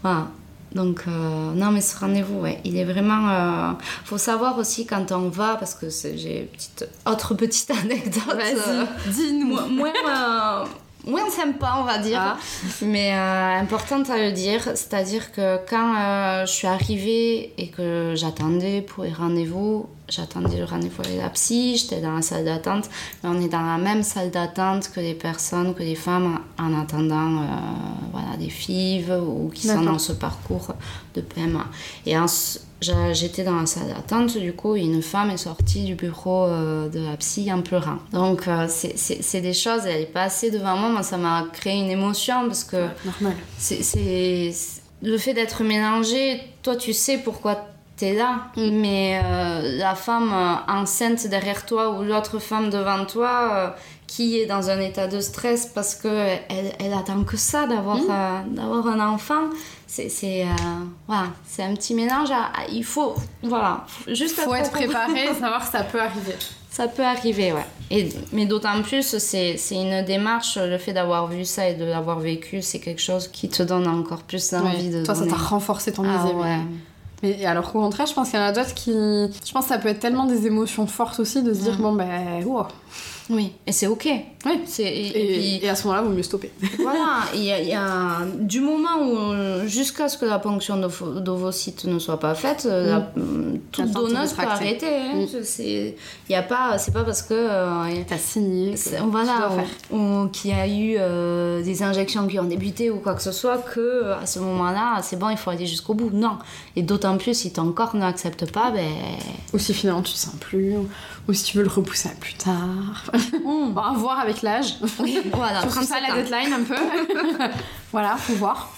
Voilà. Donc, euh, non, mais ce rendez-vous, ouais, il est vraiment. Il faut savoir aussi quand on va, parce que j'ai une petite, autre petite anecdote. Vas-y, dis-nous. Moi, sympa, on va dire, ah. mais euh, importante à le dire. C'est-à-dire que quand euh, je suis arrivée et que j'attendais pour les rendez-vous, j'attendais le rendez-vous avec la psy, j'étais dans la salle d'attente, mais on est dans la même salle d'attente que les personnes, que les femmes en attendant euh, voilà, des FIV ou qui sont dans ce parcours de PMA. Et J'étais dans la salle d'attente, du coup, une femme est sortie du bureau euh, de la psy en pleurant. Donc, euh, c'est des choses, elle est passée devant moi, moi ça m'a créé une émotion parce que. normal. C'est. Le fait d'être mélangé, toi, tu sais pourquoi t'es là, mais euh, la femme enceinte derrière toi ou l'autre femme devant toi qui est dans un état de stress parce qu'elle elle attend que ça d'avoir mm. d'avoir un enfant c'est euh, voilà, c'est un petit mélange. il faut voilà, juste faut être préparé et savoir que ça peut arriver. Ça peut arriver, ouais. Et, mais d'autant plus, c'est c'est une démarche, le fait d'avoir vu ça et de l'avoir vécu, c'est quelque chose qui te donne encore plus envie Ouais. de Toi, ça t'a renforcé ton Ah désir. ouais. Mais alors qu'au contraire, je pense qu'il y en a d'autres qui. Je pense que ça peut être tellement des émotions fortes aussi de se dire, bon, ben, wow. Oui, et c'est ok. Oui. C'est, et, Et, et puis, et à ce moment-là, vaut mieux stopper. voilà, il y, a- il y a du moment où, jusqu'à ce que la ponction d'ovo- d'ovocytes ne soit pas faite, la- toute La tente donneuse peut arrêter. hein. Mm. Je- C'est, il y a pas, c'est pas parce que euh, T'as signé. voilà, qu'il y a eu euh, des injections qui ont débuté ou quoi que ce soit, que euh, à ce moment-là, c'est bon, il faut aller jusqu'au bout. Non. Et d'autant plus si ton corps n'accepte pas, ben. Ou si finalement tu te sens plus, ou, si tu veux le repousser à plus tard. Bon, à voir avec l'âge. voilà, Sur ça, 37 la deadline un peu. voilà, faut voir.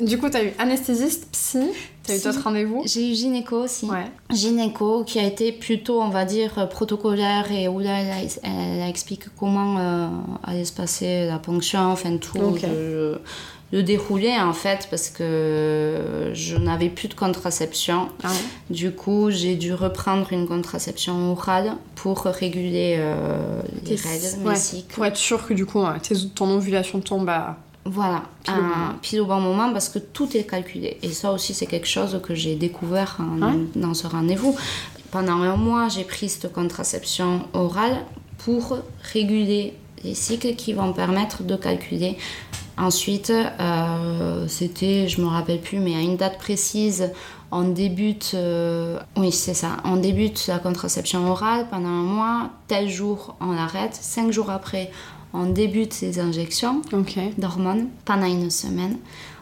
du coup, t'as eu anesthésiste, psy, t'as eu d'autres rendez-vous? J'ai eu gynéco aussi. Ouais. Gynéco qui a été plutôt, on va dire, protocolaire et où là, elle, a- elle a expliqué comment euh, allait se passer la ponction, enfin tout le, le déroulé en fait, parce que je n'avais plus de contraception. Ah ouais. Du coup, j'ai dû reprendre une contraception orale pour réguler euh, les règles, ouais, mes cycles. Pour être sûr que du coup, tes- ton ovulation tombe à. Voilà, Pile au un- pile au bon moment parce que tout est calculé. Et ça aussi, c'est quelque chose que j'ai découvert en- dans ce rendez-vous. Pendant un mois, j'ai pris cette contraception orale pour réguler les cycles qui vont permettre de calculer. Ensuite, euh, c'était, je me rappelle plus, mais à une date précise, on débute, euh, oui c'est ça, on débute la contraception orale pendant un mois, tel jour on l'arrête, cinq jours après on débute les injections d'hormones pendant une semaine.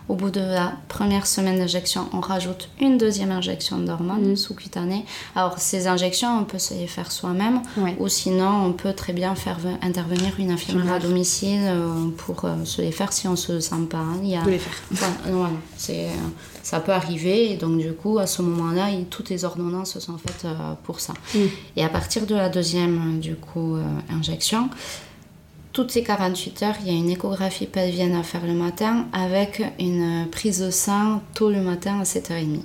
Au bout de la première semaine d'injection, on rajoute une deuxième injection d'hormones sous-cutanées. Alors, ces injections, on peut se les faire soi-même ou sinon, on peut très bien faire ve- intervenir une infirmière à domicile euh, pour euh, se les faire si on se sent pas. hein. Il y a... De les faire. Voilà, voilà, c'est, euh, ça peut arriver et donc du coup à ce moment-là il- toutes les ordonnances sont faites pour ça. Mm. Et à partir de la deuxième du coup injection, toutes les 48 heures il y a une échographie pelvienne à faire le matin avec une prise de sang tôt le matin à 7h30.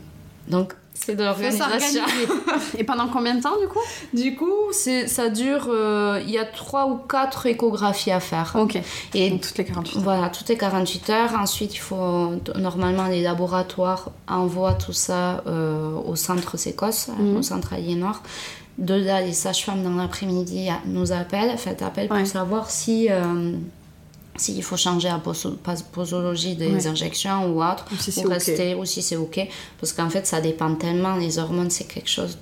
Donc c'est de l'organisation. Et pendant combien de temps du coup? Du coup ça dure, euh, il y a trois ou quatre échographies à faire. Ok. Et Donc toutes les 48 heures. voilà, toutes les 48 heures. Ensuite, il faut normalement les laboratoires envoient tout ça euh, au centre Sécos, Mhm. au centre aliénor. De là, les sages-femmes dans l'après-midi nous appellent, fait appel pour Ouais. savoir si euh, s'il faut changer la posologie des Ouais. injections ou autre, Ou si ou rester, ou si c'est ok, parce qu'en fait, ça dépend tellement. Les hormones, c'est quelque chose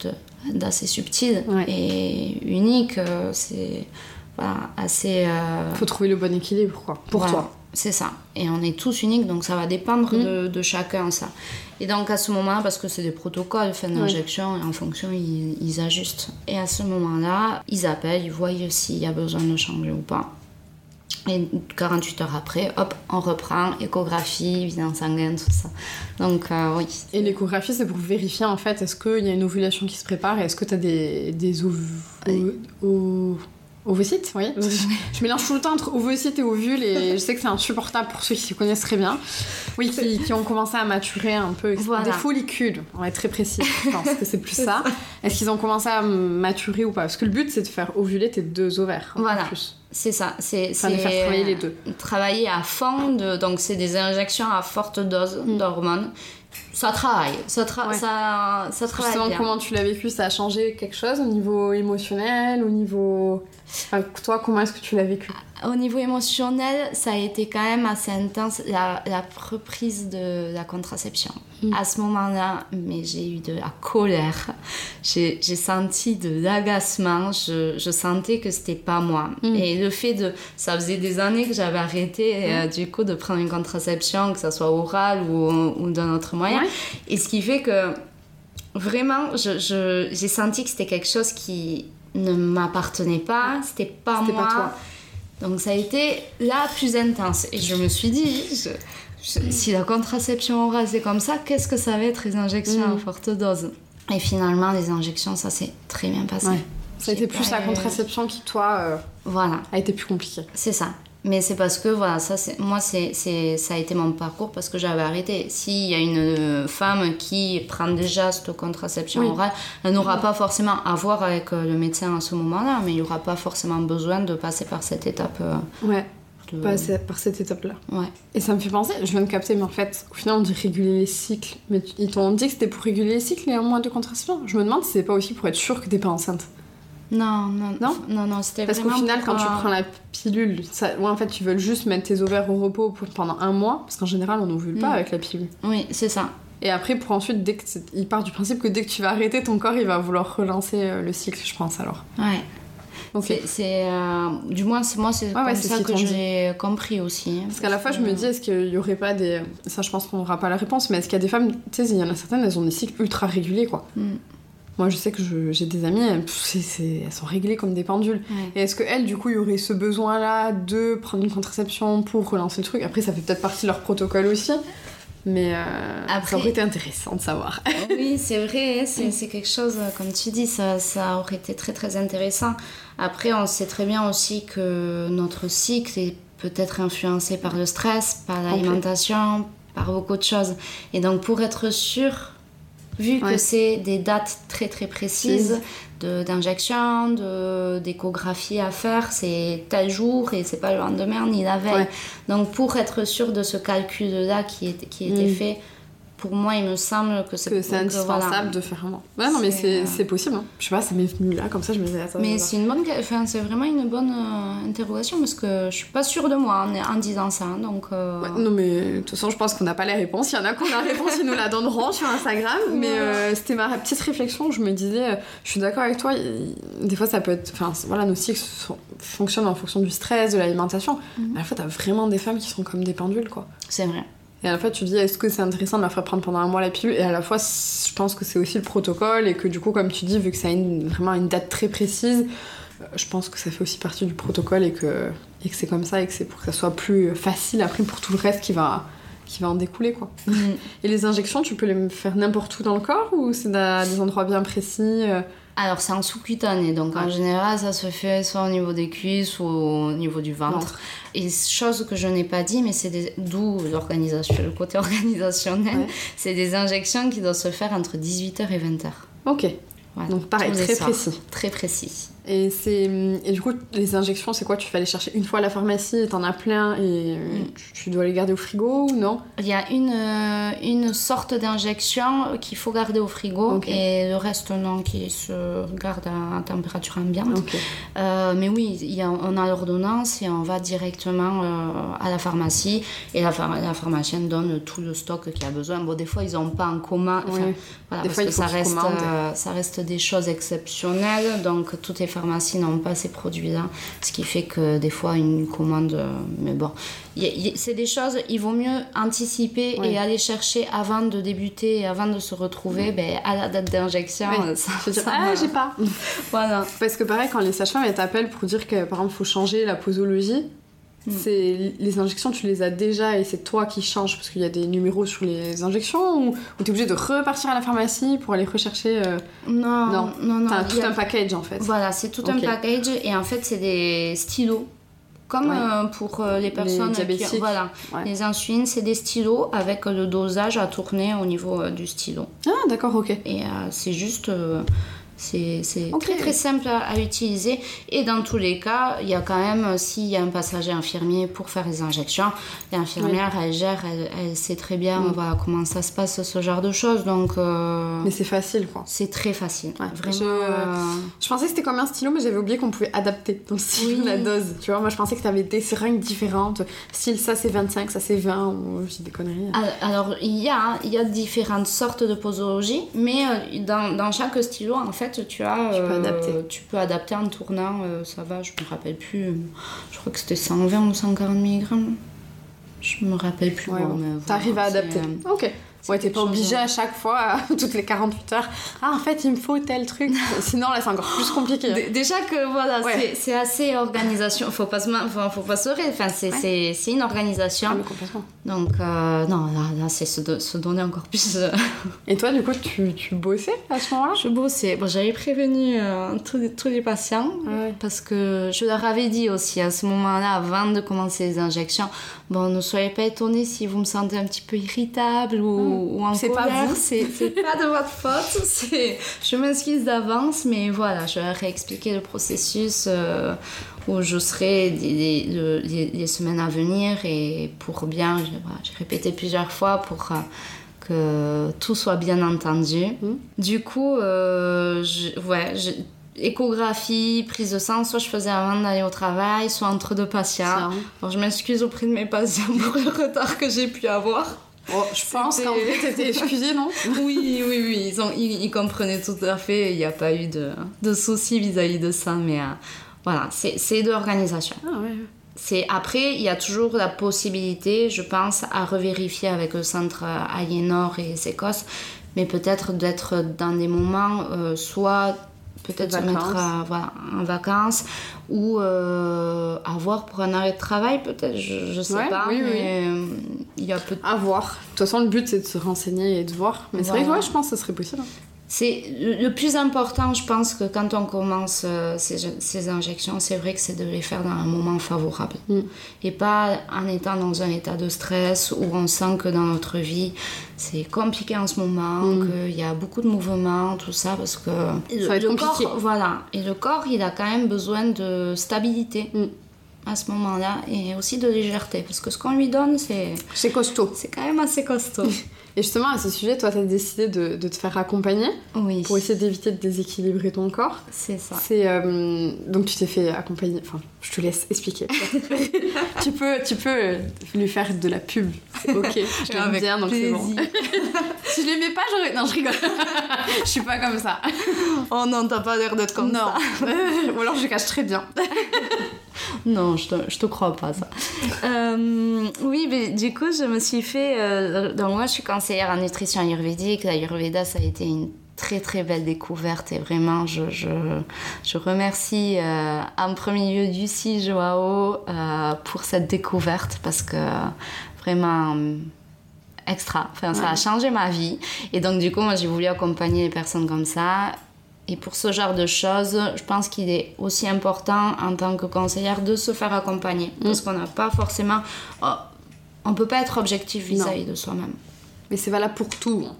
d'assez subtil Ouais. et unique. euh, C'est voilà, assez. euh, Faut trouver le bon équilibre quoi. Pour voilà, toi. C'est ça. Et on est tous uniques, donc ça va dépendre Mm. de, de chacun, ça. Et donc à ce moment-là, parce que c'est des protocoles, fin d'injection, et en fonction, ils, ils ajustent. Et à ce moment-là, ils appellent, ils voient s'il y a besoin de changer ou pas. Et 48 heures après, hop, on reprend, échographie, bilan sanguin, tout ça. Donc euh, oui. Et l'échographie, c'est pour vérifier en fait est-ce qu'il y a une ovulation qui se prépare et est-ce que tu as des, des ov... o- o- ovocytes oui. Je mélange tout le temps entre ovocytes et ovules et je sais que c'est insupportable pour ceux qui se connaissent très bien. Oui, qui, qui ont commencé à maturer un peu. Voilà. Des follicules, on va être très précis. Je pense que c'est plus ça. Est-ce qu'ils ont commencé à maturer ou pas? Parce que le but c'est de faire ovuler tes deux ovaires. en Voilà. Plus. C'est ça. C'est Enfin, faire travailler les euh, deux. Travailler à fond, de, donc c'est des injections à forte dose d'hormones. Ça travaille, ça, tra-. Ouais. ça, ça travaille Justement, bien. comment tu l'as vécu Ça a changé quelque chose au niveau émotionnel, au niveau. Enfin, toi, comment est-ce que tu l'as vécu? Au niveau émotionnel, ça a été quand même assez intense, la, la reprise de la contraception. Mm. À ce moment-là, mais j'ai eu de la colère, j'ai senti de l'agacement, je, je sentais que c'était pas moi. Mm. Et le fait de... Ça faisait des années que j'avais arrêté, euh, Mm. du coup, de prendre une contraception, que ça soit orale ou, ou d'un autre moyen. Ouais. Et ce qui fait que, vraiment, j'ai senti que c'était quelque chose qui ne m'appartenait pas, c'était pas moi. pas toi. Donc ça a été la plus intense. Et je me suis dit, je- je- si la contraception orale c'est comme ça, qu'est-ce que ça va être les injections Mm. à forte dose? Et finalement, les injections, ça s'est très bien passé. Ouais. Ça a été plus la contraception qui, toi, euh, Voilà, a été plus compliquée. c'est ça. Mais c'est parce que, voilà, ça, moi, c'est, ça a été mon parcours parce que j'avais arrêté. S'il y a une euh, femme qui prend déjà cette contraception Oui. orale, elle n'aura pas forcément à voir avec euh, le médecin à ce moment-là, mais il n'y aura pas forcément besoin de passer par cette étape. euh, Ouais, de... pas assez- par cette étape-là. Ouais. Et ça me fait penser, je viens de capter, mais en fait, au final, on dit réguler les cycles. Mais ils t'ont dit que c'était pour réguler les cycles et un mois de contraception? Je me demande si c'est pas aussi pour être sûr que t'es pas enceinte. Non, non, Non non, non, c'était Parce qu'au final, quand tu euh, prends la pilule, ça, ouais, en fait, tu veux juste mettre tes ovaires au repos pour- pendant un mois, parce qu'en général, on n'ovule pas Mm. avec la pilule. Oui, c'est ça. Et après, pour ensuite, dès que il part du principe que dès que tu vas arrêter, ton corps, il va vouloir relancer euh, le cycle, je pense alors. Ouais. Ok. C'est, euh, du moins, c'est moi, c'est ouais, ce ça qu'ils que j'ai compris aussi. Parce qu'à la fois, je me dis, est-ce qu'il y aurait pas des. Ça, je pense qu'on n'aura pas la réponse, mais est-ce qu'il y a des femmes, tu sais, il y en a certaines, elles ont des cycles ultra réguliers, quoi. Mm. Moi, je sais que j'ai des amies, elles, sont réglées comme des pendules. Ouais. Et est-ce qu'elles, du coup, il y aurait ce besoin-là de prendre une contraception pour relancer le truc? Après, ça fait peut-être partie de leur protocole aussi. Mais euh, Après- ça aurait été intéressant de savoir. Oui, c'est vrai, c'est c'est quelque chose, euh, comme tu dis, ça, ça aurait été très très intéressant. Après, on sait très bien aussi que notre cycle est peut-être influencé par le stress, par l'alimentation, par beaucoup de choses. Et donc, pour être sûr, vu Ouais. que c'est des dates très très précises de- d'injection, de- d'échographie à faire, c'est tel jour et c'est pas le lendemain ni la veille. Ouais. Donc, pour être sûr de ce calcul-là qui, était- qui était Mm. fait, pour moi, il me semble que c'est indispensable voilà. de faire un. Ouais, non, mais C'est, euh, c'est possible. hein. Je sais pas, ça m'est venu là, comme ça, je me disais, attends. Mais c'est une bonne, enfin, c'est vraiment une bonne euh, interrogation parce que je suis pas sûre de moi en, en disant ça. hein, Donc, euh. Ouais, non, mais de toute façon, je pense qu'on n'a pas les réponses. Il y en a qui ont la réponse, ils nous la donneront sur Instagram. Mais euh, c'était ma petite réflexion. Je me disais, je suis d'accord avec toi. Des fois, ça peut être. Enfin, voilà, nos cycles sont- fonctionnent en fonction du stress, de l'alimentation. Mhm. Mais à la fois, t'as vraiment des femmes qui sont comme des pendules, quoi. c'est vrai. Et à la fois, tu dis, est-ce que c'est intéressant de leur faire prendre pendant un mois la pilule? Et à la fois, je pense que c'est aussi le protocole et que du coup, comme tu dis, vu que ça a une- vraiment une date très précise, euh, je pense que ça fait aussi partie du protocole et que, et que c'est comme ça et que c'est pour que ça soit plus facile après pour tout le reste qui va, qui va en découler, quoi. Et les injections, tu peux les faire n'importe où dans le corps ou c'est dans des endroits bien précis euh? Alors, c'est en sous-cutané, donc en général, ça se fait soit au niveau des cuisses ou au niveau du ventre. Ventre. Et chose que je n'ai pas dit, mais c'est des... d'où l'organisation, le côté organisationnel, Ouais. c'est des injections qui doivent se faire entre 18h et 20h. Ok, Voilà, donc pareil, très soirs. précis. Très précis. Et, et du coup, les injections, c'est quoi? Tu vas les chercher une fois à la pharmacie et t'en as plein et Mm. tu, tu dois les garder au frigo ou non? Il y a une, euh, une sorte d'injection qu'il faut garder au frigo et le reste non, qui se garde à température ambiante. Euh, mais oui, il y a- on a l'ordonnance et on va directement euh, à la pharmacie et la, phar- la pharmacienne donne tout le stock qu'il a besoin. Bon, des fois, ils n'ont pas en commun. enfin, Ouais. voilà, Des parce fois, que ça reste, euh, ça reste des choses exceptionnelles, donc toutes les pharmacies n'ont pas ces produits-là, ce qui fait que des fois, une commande. euh, mais bon, il il c'est des choses, il vaut mieux anticiper et aller chercher avant de débuter et avant de se retrouver ben, à la date d'injection. Ça- ça ah, j'ai pas. Voilà. Parce que pareil, quand les sages-femmes t'appellent pour dire que par exemple, faut changer la posologie. C'est les injections, tu les as déjà et c'est toi qui changes parce qu'il y a des numéros sur les injections ou, ou t'es obligé de repartir à la pharmacie pour aller rechercher. euh, Non, Non. non, non. T'as tout a- un package en fait. Voilà, c'est tout un package et en fait c'est des stylos. Comme Ouais. euh, pour euh, les personnes qui diabétiques. voilà, Ouais. les insulines, c'est des stylos avec le dosage à tourner au niveau euh, du stylo. Ah, d'accord, ok. Et c'est juste c'est très très simple à, à utiliser et dans tous les cas, il y a quand même euh, s'il y a un passager infirmier pour faire les injections, l'infirmière elle gère, elle, elle sait très bien Mm. voilà comment ça se passe ce genre de choses donc euh, Mais c'est facile quoi. c'est très facile. Ouais, Vraiment. je- euh, Je pensais que c'était comme un stylo, mais j'avais oublié qu'on pouvait adapter Oui. la dose. Tu vois, moi je pensais que t'avais des seringues différentes. Style ça c'est 25, ça c'est 20, ou j'ai des conneries. Al- Alors, il y, a, il y a différentes sortes de posologie, mais dans, dans chaque stylo, en fait, tu as... Tu peux euh, adapter. Tu peux adapter en tournant, euh, ça va, je me rappelle plus, euh, je crois que c'était 120 ou 140 mg. Je me rappelle plus. Ouais, bon, voilà, T'arrives à adapter. Ok. Ouais, t'es pas obligé à chaque fois, toutes les 48 heures. Ah, en fait, il me faut tel truc. Sinon, là, c'est encore plus compliqué. Déjà que, voilà, c'est assez organisation. Faut pas se, faut, faut pas se Enfin, c'est une organisation. Ah, complètement. Donc, euh, non, là, là c'est se, se, donner encore plus. Euh. Et toi, du coup, tu, tu bossais à ce moment-là? Je bossais. Bon, j'avais prévenu euh, tous, tous, les patients parce que je leur avais dit aussi à ce moment-là, avant de commencer les injections, bon, ne soyez pas étonnés si vous me sentez un petit peu irritable ou. Ou, en C'est pas vous. C'est pas de votre faute. Je m'excuse d'avance, mais voilà, je vais réexpliquer le processus euh, où je serai les, semaines à venir et pour bien, j'ai répété plusieurs fois pour euh, que tout soit bien entendu. Mmh. Du coup, euh, ouais, échographie, prise de sang, soit je faisais avant d'aller au travail, soit entre deux patients. Alors, je m'excuse auprès de mes patients pour le retard que j'ai pu avoir. Oh, je pense qu'en fait, t'étais excusée, non Oui, oui, oui. Ils, ont, ils, comprenaient tout à fait. Il n'y a pas eu de, de soucis vis-à-vis de ça. Mais euh, voilà, c'est de l'organisation. Ah, ouais. C'est après, il y a toujours la possibilité, je pense, à revérifier avec le centre Aliénor et Sécosse, mais peut-être d'être dans des moments euh, soit peut-être se mettre voilà, en vacances ou euh, avoir pour un arrêt de travail peut-être je, je sais pas oui, mais euh, il y a peut à voir. De toute façon le but c'est de se renseigner et de voir. Mais c'est vrai que ouais, je pense que ce serait possible hein. C'est le plus important, je pense que quand on commence euh, ces, ces, injections, c'est vrai que c'est de les faire dans un moment favorable. Mm. Et pas en étant dans un état de stress où on sent que dans notre vie, c'est compliqué en ce moment, mm. qu'il y a beaucoup de mouvements, tout ça, parce que le, corps, voilà, et le corps, il a quand même besoin de stabilité. Mm. à ce moment-là et aussi de légèreté parce que ce qu'on lui donne c'est c'est costaud c'est quand même assez costaud Et justement, à ce sujet, toi, tu as décidé de, de, te faire accompagner oui. pour essayer d'éviter de déséquilibrer ton corps. C'est ça. C'est euh, donc tu t'es fait accompagner. Enfin, je te laisse expliquer. tu peux, tu peux lui faire de la pub. Ok. Je l'aime bien, donc c'est bon. si je l'aimais pas, j'aurais. Non, je rigole. je suis pas comme ça. Oh non, t'as pas l'air d'être comme ça. Ou alors je cache très bien. non, je te, je te crois pas ça. Euh, oui, mais du coup, je me suis fait. Euh, donc, moi, je suis conseillère en nutrition ayurvédique. L'ayurveda, ça a été une très très belle découverte et vraiment je, je, je remercie euh, en premier lieu Lucie Joao pour cette découverte parce que vraiment extra, enfin, ça a changé ma vie et donc du coup moi j'ai voulu accompagner les personnes comme ça et pour ce genre de choses, je pense qu'il est aussi important en tant que conseillère de se faire accompagner. Mm. Parce qu'on n'a pas forcément. Oh, on peut pas être objectif vis-à-vis de soi-même. Mais c'est valable pour tout. Hein.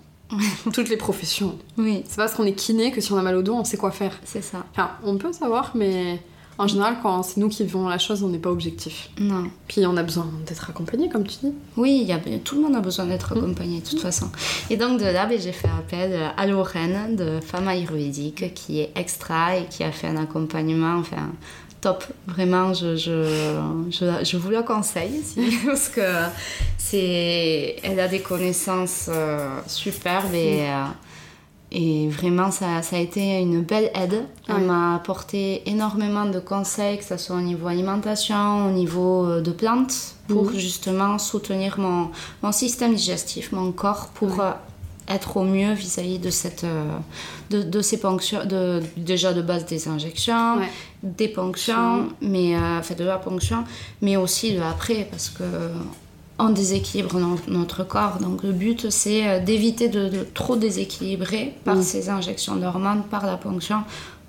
Toutes les professions. Oui. C'est parce qu'on est kiné que si on a mal au dos, on sait quoi faire. C'est ça. Enfin, on peut savoir, mais en général, quand c'est nous qui vivons la chose, on n'est pas objectif. Non. Puis on a besoin d'être accompagné, comme tu dis. Oui, y a, tout le monde a besoin d'être accompagné, de toute façon. Et donc de là, ben, j'ai fait appel à Lorraine de Femme Ayurvédique, qui est extra et qui a fait un accompagnement, enfin, top. Vraiment, je, je, je, vous le conseille parce que c'est, elle a des connaissances euh, superbes et. Euh, et vraiment, ça, ça, a été une belle aide. Elle m'a apporté énormément de conseils, que ce soit au niveau alimentation, au niveau euh, de plantes, pour mhm. justement soutenir mon, mon, système digestif, mon corps, pour euh, être au mieux vis-à-vis de, cette, euh, de, de, ces ponctions, de, déjà de base des injections, des ponctions, mais, fait de la ponction, mais aussi de après, parce que on déséquilibre notre corps. Donc le but, c'est euh, d'éviter de, trop déséquilibrer par mm. ces injections d'hormones, par la ponction,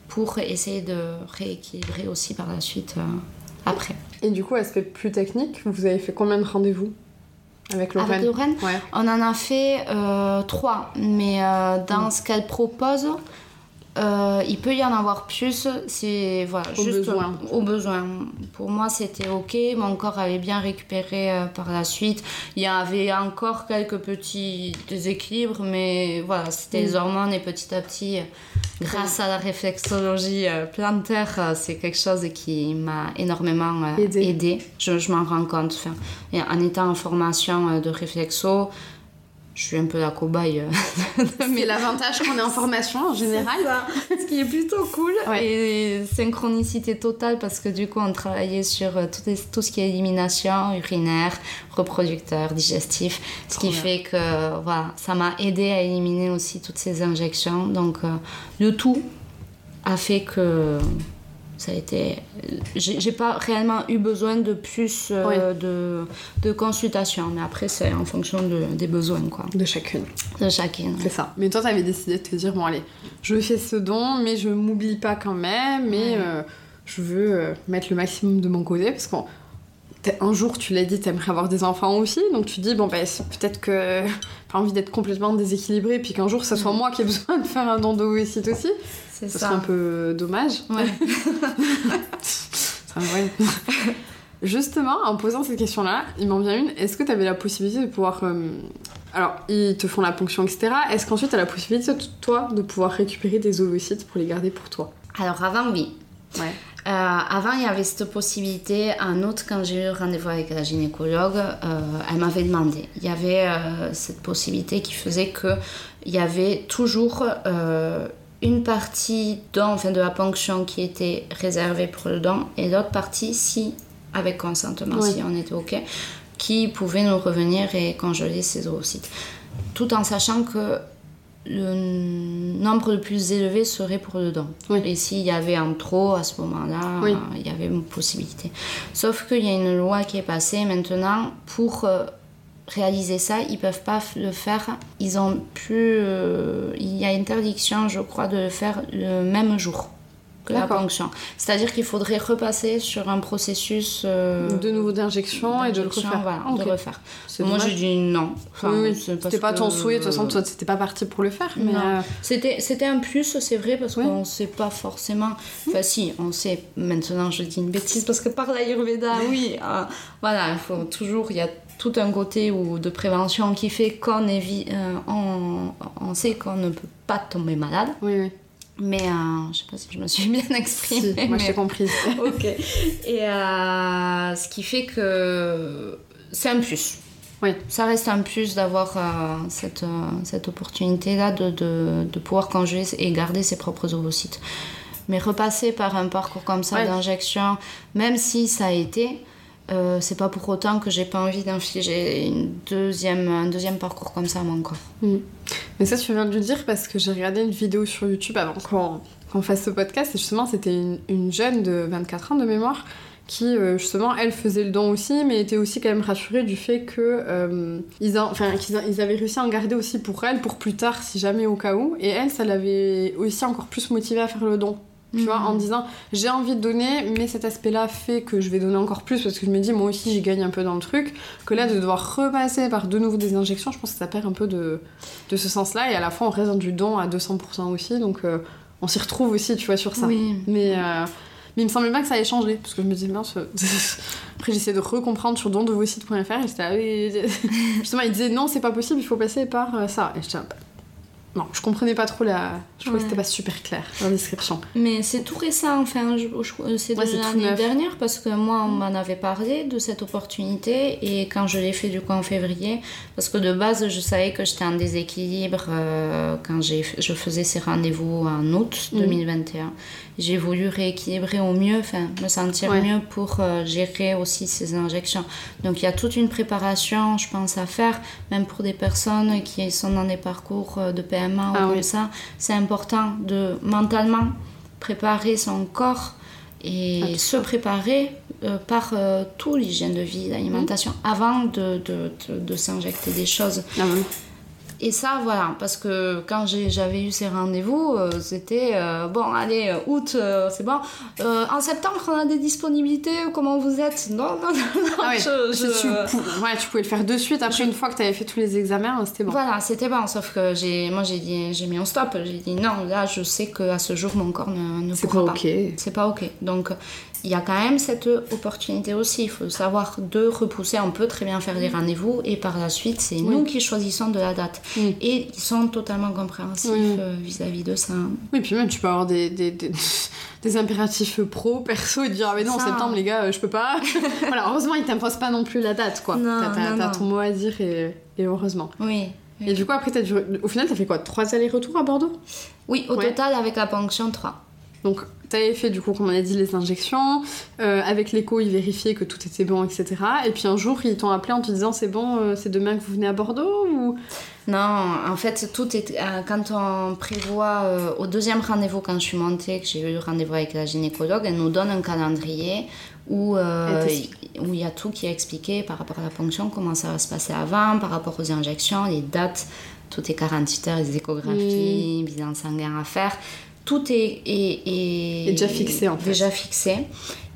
pour essayer de rééquilibrer aussi par la suite euh, après. Et du coup, aspect plus technique, vous avez fait combien de rendez-vous avec Lorraine, avec Lorraine? On en a fait euh, trois, mais dans mm. ce qu'elle propose, euh, il peut y en avoir plus, c'est voilà, au juste besoin. au besoin. Pour moi, c'était ok. Mon corps avait bien récupéré euh, par la suite. Il y avait encore quelques petits déséquilibres, mais voilà, c'était les mm. hormones et petit à petit, grâce à la réflexologie euh, plantaire, c'est quelque chose qui m'a énormément aidé. Je, je m'en rends compte. Enfin, en étant en formation de réflexo, je suis un peu la cobaye. Mais l'avantage qu'on est en formation en général. Ce qui est plutôt cool. Et synchronicité totale parce que du coup, on travaillait sur euh, tout, tout ce qui est élimination, urinaire, reproducteur, digestif. Ce qui fait que voilà, ça m'a aidé à éliminer aussi toutes ces injections. Donc, euh, le tout a fait que ça a été j'ai pas réellement eu besoin de plus euh, de, de consultation mais après c'est en fonction de, des besoins quoi. De chacune. De chacune c'est ça. Mais toi t'avais décidé de te dire bon allez je fais ce don mais je m'oublie pas quand même mais euh, je veux euh, mettre le maximum de mon côté parce qu'un un jour tu l'as dit t'aimerais avoir des enfants aussi donc tu dis bon ben peut-être que pas envie d'être complètement déséquilibré puis qu'un jour ça soit moi qui ai besoin de faire un don d'ovocyte aussi c'est ça. serait un peu dommage. Ouais. Justement, en posant cette question-là, il m'en vient une. Est-ce que tu avais la possibilité de pouvoir. Euh, alors, ils te font la ponction, etc. Est-ce qu'ensuite, tu as la possibilité, toi, de pouvoir récupérer des ovocytes pour les garder pour toi? Alors, avant, oui. Ouais. Euh, avant, il y avait cette possibilité. En août, quand j'ai eu rendez-vous avec la gynécologue, euh, elle m'avait demandé. Il y avait cette possibilité qui faisait qu'il y avait toujours une partie dans, enfin, de la ponction qui était réservée pour le don et l'autre partie, si, avec consentement, si on était OK, qui pouvait nous revenir et congeler ces oocytes. Tout en sachant que le nombre le plus élevé serait pour le don. Et s'il y avait un trop à ce moment-là, il y avait une possibilité. Sauf qu'il y a une loi qui est passée maintenant pour euh, réaliser ça, ils peuvent pas le faire. Ils ont plus. Euh, il y a interdiction, je crois, de le faire le même jour que la ponction. C'est-à-dire qu'il faudrait repasser sur un processus euh, de nouveau d'injection et de le refaire. Voilà, de refaire. Moi, j'ai dit non. C'était pas ton souhait. De toute façon, toi, c'était pas parti pour le faire. Mais euh, c'était c'était un plus, c'est vrai, parce qu'on sait pas forcément. Enfin, si, on sait. Maintenant, je dis une bêtise parce que par l'Ayurveda, oui. voilà, il faut toujours. Il y a tout un côté ou de prévention qui fait qu'on euh, on, on, sait qu'on ne peut pas tomber malade. Oui, oui. Mais euh, je sais pas si je me suis bien exprimée. Si, moi, j'ai compris. ok. Et euh, ce qui fait que c'est un plus. Oui. Ça reste un plus d'avoir cette, cette opportunité-là de, de, de, pouvoir congeler et garder ses propres ovocytes. Mais repasser par un parcours comme ça d'injection, même si ça a été, euh, c'est pas pour autant que j'ai pas envie d'infliger une deuxième, un deuxième parcours comme ça à mon corps. Mm. Mais ça, tu viens de le dire parce que j'ai regardé une vidéo sur YouTube avant qu'on fasse ce podcast et justement, c'était une, jeune de 24 ans de mémoire qui euh, justement elle faisait le don aussi mais était aussi quand même rassurée du fait que euh, ils, enfin, qu'ils avaient réussi à en garder aussi pour elle pour plus tard si jamais au cas où et elle ça l'avait aussi encore plus motivée à faire le don tu vois, en mhm. disant j'ai envie de donner, mais cet aspect-là fait que je vais donner encore plus parce que je me dis moi aussi j'y gagne un peu dans le truc. Que là, de devoir repasser par de nouveau des injections, je pense que ça perd un peu de, de ce sens-là. Et à la fois, on reste dans du don à 200% aussi, donc euh, on s'y retrouve aussi, tu vois, sur ça. Mais, euh, mais il me semblait pas que ça allait changer parce que je me disais mince. Après, j'essaie de recomprendre sur dondevosites.fr et j'étais justement, il disait non, c'est pas possible, il faut passer par euh, ça. Et j'étais non, je comprenais pas trop la. Je trouvais que c'était pas super clair la description. Mais c'est tout récent, enfin, c'est de l'année dernière parce que moi, on m'en avait parlé de cette opportunité et quand je l'ai fait du coup en février, parce que de base, je savais que j'étais en déséquilibre euh, quand je faisais ces rendez-vous en août 2021. Mm. J'ai voulu rééquilibrer au mieux, enfin, me sentir mieux pour euh, gérer aussi ces injections. Donc il y a toute une préparation, je pense, à faire, même pour des personnes qui sont dans des parcours euh, de PMA ou ah ça. C'est important de mentalement préparer son corps et se préparer euh, par tout l'hygiène de vie, l'alimentation, avant de, de, de, s'injecter des choses. Ah et ça, voilà, parce que quand j'avais eu ces rendez-vous, euh, c'était euh, bon, allez, euh, août, c'est bon. en septembre, on a des disponibilités, comment vous êtes? Non, non, non, ah Tu, ouais, tu pouvais le faire de suite après une fois que tu avais fait tous les examens, c'était bon. Voilà, c'était bon, sauf que j'ai, moi j'ai dit, j'ai mis un stop, j'ai dit non, là je sais qu'à ce jour mon corps ne, ne pourra pas. C'est pas ok. C'est pas ok. Donc il y a quand même cette opportunité aussi. Il faut savoir de repousser. On peut très bien faire des rendez-vous et par la suite, c'est nous qui choisissons de la date. Et ils sont totalement compréhensifs euh, vis-à-vis de ça. Oui, puis même tu peux avoir des, des, des, impératifs pro, perso et dire Ah, mais non, en septembre, les gars, euh, je peux pas. voilà, heureusement, ils t'imposent pas non plus la date, quoi. T'as ton mot à dire et, et heureusement. Oui. Et du coup, après, as au final, t'as fait quoi? Trois allers-retours à Bordeaux? Oui, au Ouais. total, avec la ponction, 3. Donc, t'avais fait, du coup, comme on a dit, les injections. Euh, avec l'écho, ils vérifiaient que tout était bon, etc. Et puis un jour, ils t'ont appelé en te disant c'est bon, euh, c'est demain que vous venez à Bordeaux ou... Non, en fait, tout est. euh, quand on prévoit au deuxième rendez-vous, quand je suis montée, que j'ai eu le rendez-vous avec la gynécologue, elle nous donne un calendrier où euh, il y a tout qui est expliqué par rapport à la ponction, comment ça va se passer avant, par rapport aux injections, les dates, tout est 48 heures, les échographies, bilan sanguin à faire. Tout est, est, est- Est déjà fixé, en fait. Déjà fixé.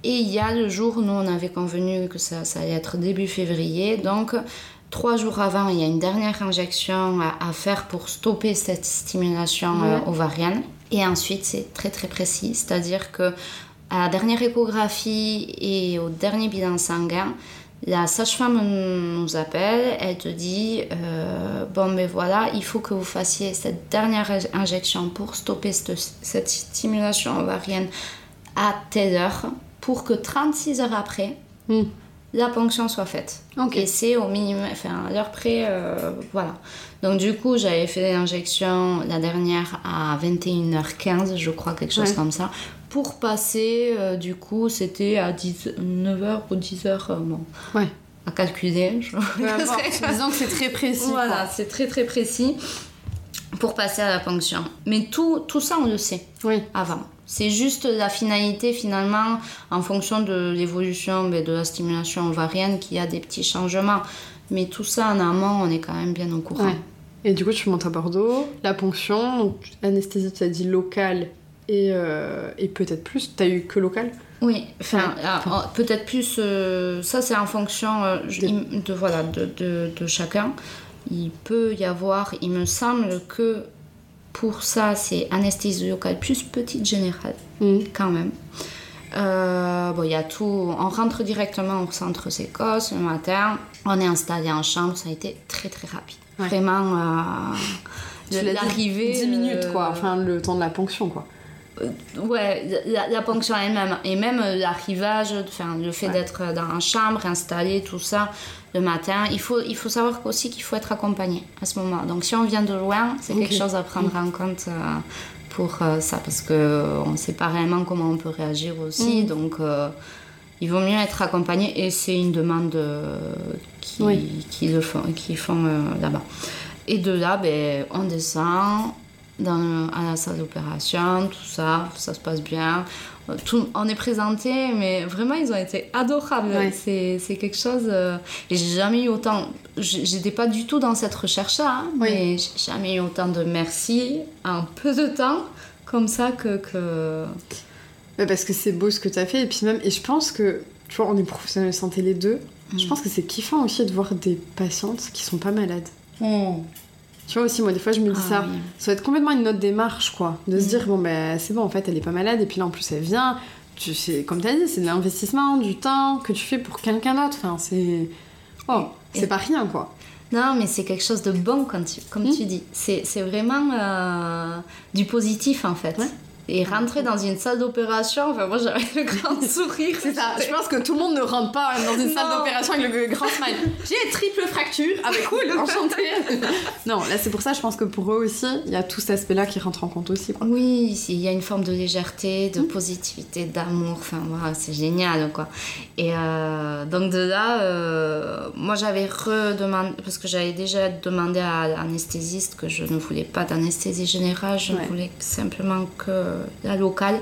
Et il y a le jour, nous on avait convenu que ça, ça allait être début février, donc trois jours avant, il y a une dernière injection à, à faire pour stopper cette stimulation euh, ovarienne. Et ensuite, c'est très très précis, c'est-à-dire que à la dernière échographie et au dernier bilan sanguin, la sage-femme nous appelle, elle te dit euh, Bon, mais voilà, il faut que vous fassiez cette dernière injection pour stopper cette, cette stimulation ovarienne à telle heure pour que 36 heures après, Hmm. la ponction soit faite. Ok. Et c'est au minimum, enfin à l'heure près, euh, voilà. Donc du coup, j'avais fait l'injection, la dernière, à 21h15, je crois, quelque chose Ouais. comme ça. Pour passer, euh, du coup, c'était à 9h ou 10h, euh, bon, Ouais. à calculer. je- disons que c'est très précis. voilà, c'est très très précis pour passer à la ponction. Mais tout, tout ça, on le sait. Oui. avant. C'est juste la finalité finalement en fonction de l'évolution ben, de la stimulation ovarienne qu'il y a des petits changements. Mais tout ça en amont, on est quand même bien au courant. Ouais. Et du coup, tu montes à Bordeaux, la ponction, donc anesthésie, tu as dit locale et, euh, et peut-être plus. T'as eu que local? Oui, enfin, ah, oh, peut-être plus, euh, ça c'est en fonction euh, De- il- de, voilà, de, de, de chacun. Il peut y avoir, il me semble que pour ça c'est anesthésie locale plus petite générale. Mhm. quand même. Bon, il y a tout. On rentre directement au centre Sécosse le matin. On est installé en chambre. Ça a été très très rapide. Ouais. Vraiment. euh, l'arrivée. 10 minutes, euh, quoi. Enfin, le temps de la ponction, quoi. Ouais, la, la ponction elle-même. Et même euh, l'arrivage, enfin, le fait Ouais. d'être dans la chambre, installé, tout ça, le matin. Il faut, il faut savoir aussi qu'il faut être accompagné à ce moment. Donc si on vient de loin, c'est quelque chose à prendre en compte. euh, pour euh, ça parce que euh, on sait pas réellement comment on peut réagir aussi Mm. donc euh, il vaut mieux être accompagné et c'est une demande euh, qui, Oui. qui le font qui font euh, là-bas et de là ben on descend dans, à la salle d'opération tout ça ça se passe bien tout, on est présenté mais vraiment ils ont été adorables Ouais. c'est quelque chose euh, et j'ai jamais eu autant j'étais pas du tout dans cette recherche là Oui. mais j'ai jamais eu autant de merci en peu de temps comme ça que, que... Ouais, parce que c'est beau ce que tu as fait. Et puis même, et je pense que, tu vois, on est professionnels de santé les deux. Je Mm. pense que c'est kiffant aussi de voir des patientes qui sont pas malades. Tu vois aussi, moi, des fois, je me dis Ah ça. oui. Ça va être complètement une autre démarche, quoi. De se Mm. dire, bon, ben, c'est bon, en fait, elle est pas malade. Et puis là, en plus, elle vient. Tu sais, comme tu as dit, c'est de l'investissement, du temps que tu fais pour quelqu'un d'autre. Enfin, c'est. Oh, c'est Et- pas rien, quoi. Non, mais c'est quelque chose de bon, quand tu, comme Mm. tu dis. C'est c'est vraiment euh, du positif, en fait. Ouais. Et rentrer dans une salle d'opération, enfin, moi, j'avais le grand sourire. C'est ça. Je pense que tout le monde ne rentre pas dans une salle d'opération avec le grand smile. J'ai triple fracture. Ah, bah cool, enchantée. non, là, c'est pour ça, je pense que pour eux aussi, il y a tout cet aspect-là qui rentre en compte aussi, quoi. Oui, il y a une forme de légèreté, de positivité, d'amour. Enfin, voilà, c'est génial, quoi. Et euh, donc de là, euh, moi j'avais redemandé, parce que j'avais déjà demandé à l'anesthésiste que je ne voulais pas d'anesthésie générale, je Ouais. voulais simplement que la locale.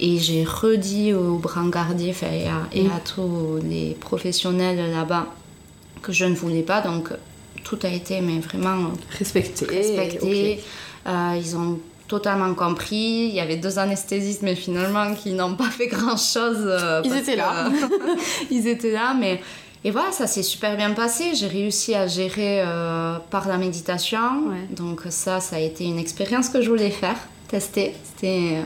Et j'ai redit aux brancardiers et, à, et Mm. à tous les professionnels là-bas que je ne voulais pas. Donc tout a été mais vraiment Respecté. respecté. Euh, ils ont totalement compris. Il y avait deux anesthésistes, mais finalement, qui n'ont pas fait grand-chose. euh, Ils étaient que, là. euh, ils étaient là, mais... Et voilà, ça s'est super bien passé. J'ai réussi à gérer euh, par la méditation. Ouais. Donc ça, ça a été une expérience que je voulais faire, tester. C'était euh,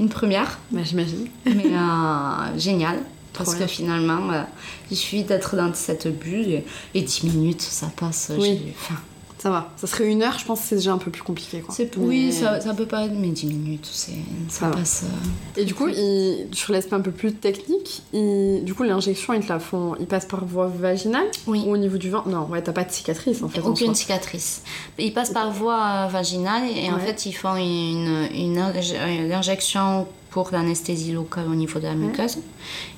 une première, Bah, j'imagine. mais euh, génial. Parce que finalement, euh, il suffit d'être dans cette bulle et, et 10 minutes, ça passe. Oui. enfin, Ça va. Ça serait une heure, je pense que c'est déjà un peu plus compliqué. Quoi. C'est- Mais- Oui, ça, ça peut paraître, mais 10 minutes, c'est, ça, Ça passe. euh, Et du coup, il- sur l'aspect un peu plus technique, il- du coup, l'injection, ils te la font. Ils passent par voie vaginale Oui. ou au niveau du ventre? Non, ouais, t'as pas de cicatrice en fait. en Aucune soi. cicatrice. Ils passent par voie euh, vaginale et en fait ils font une, une, une injection pour l'anesthésie locale au niveau de la muqueuse.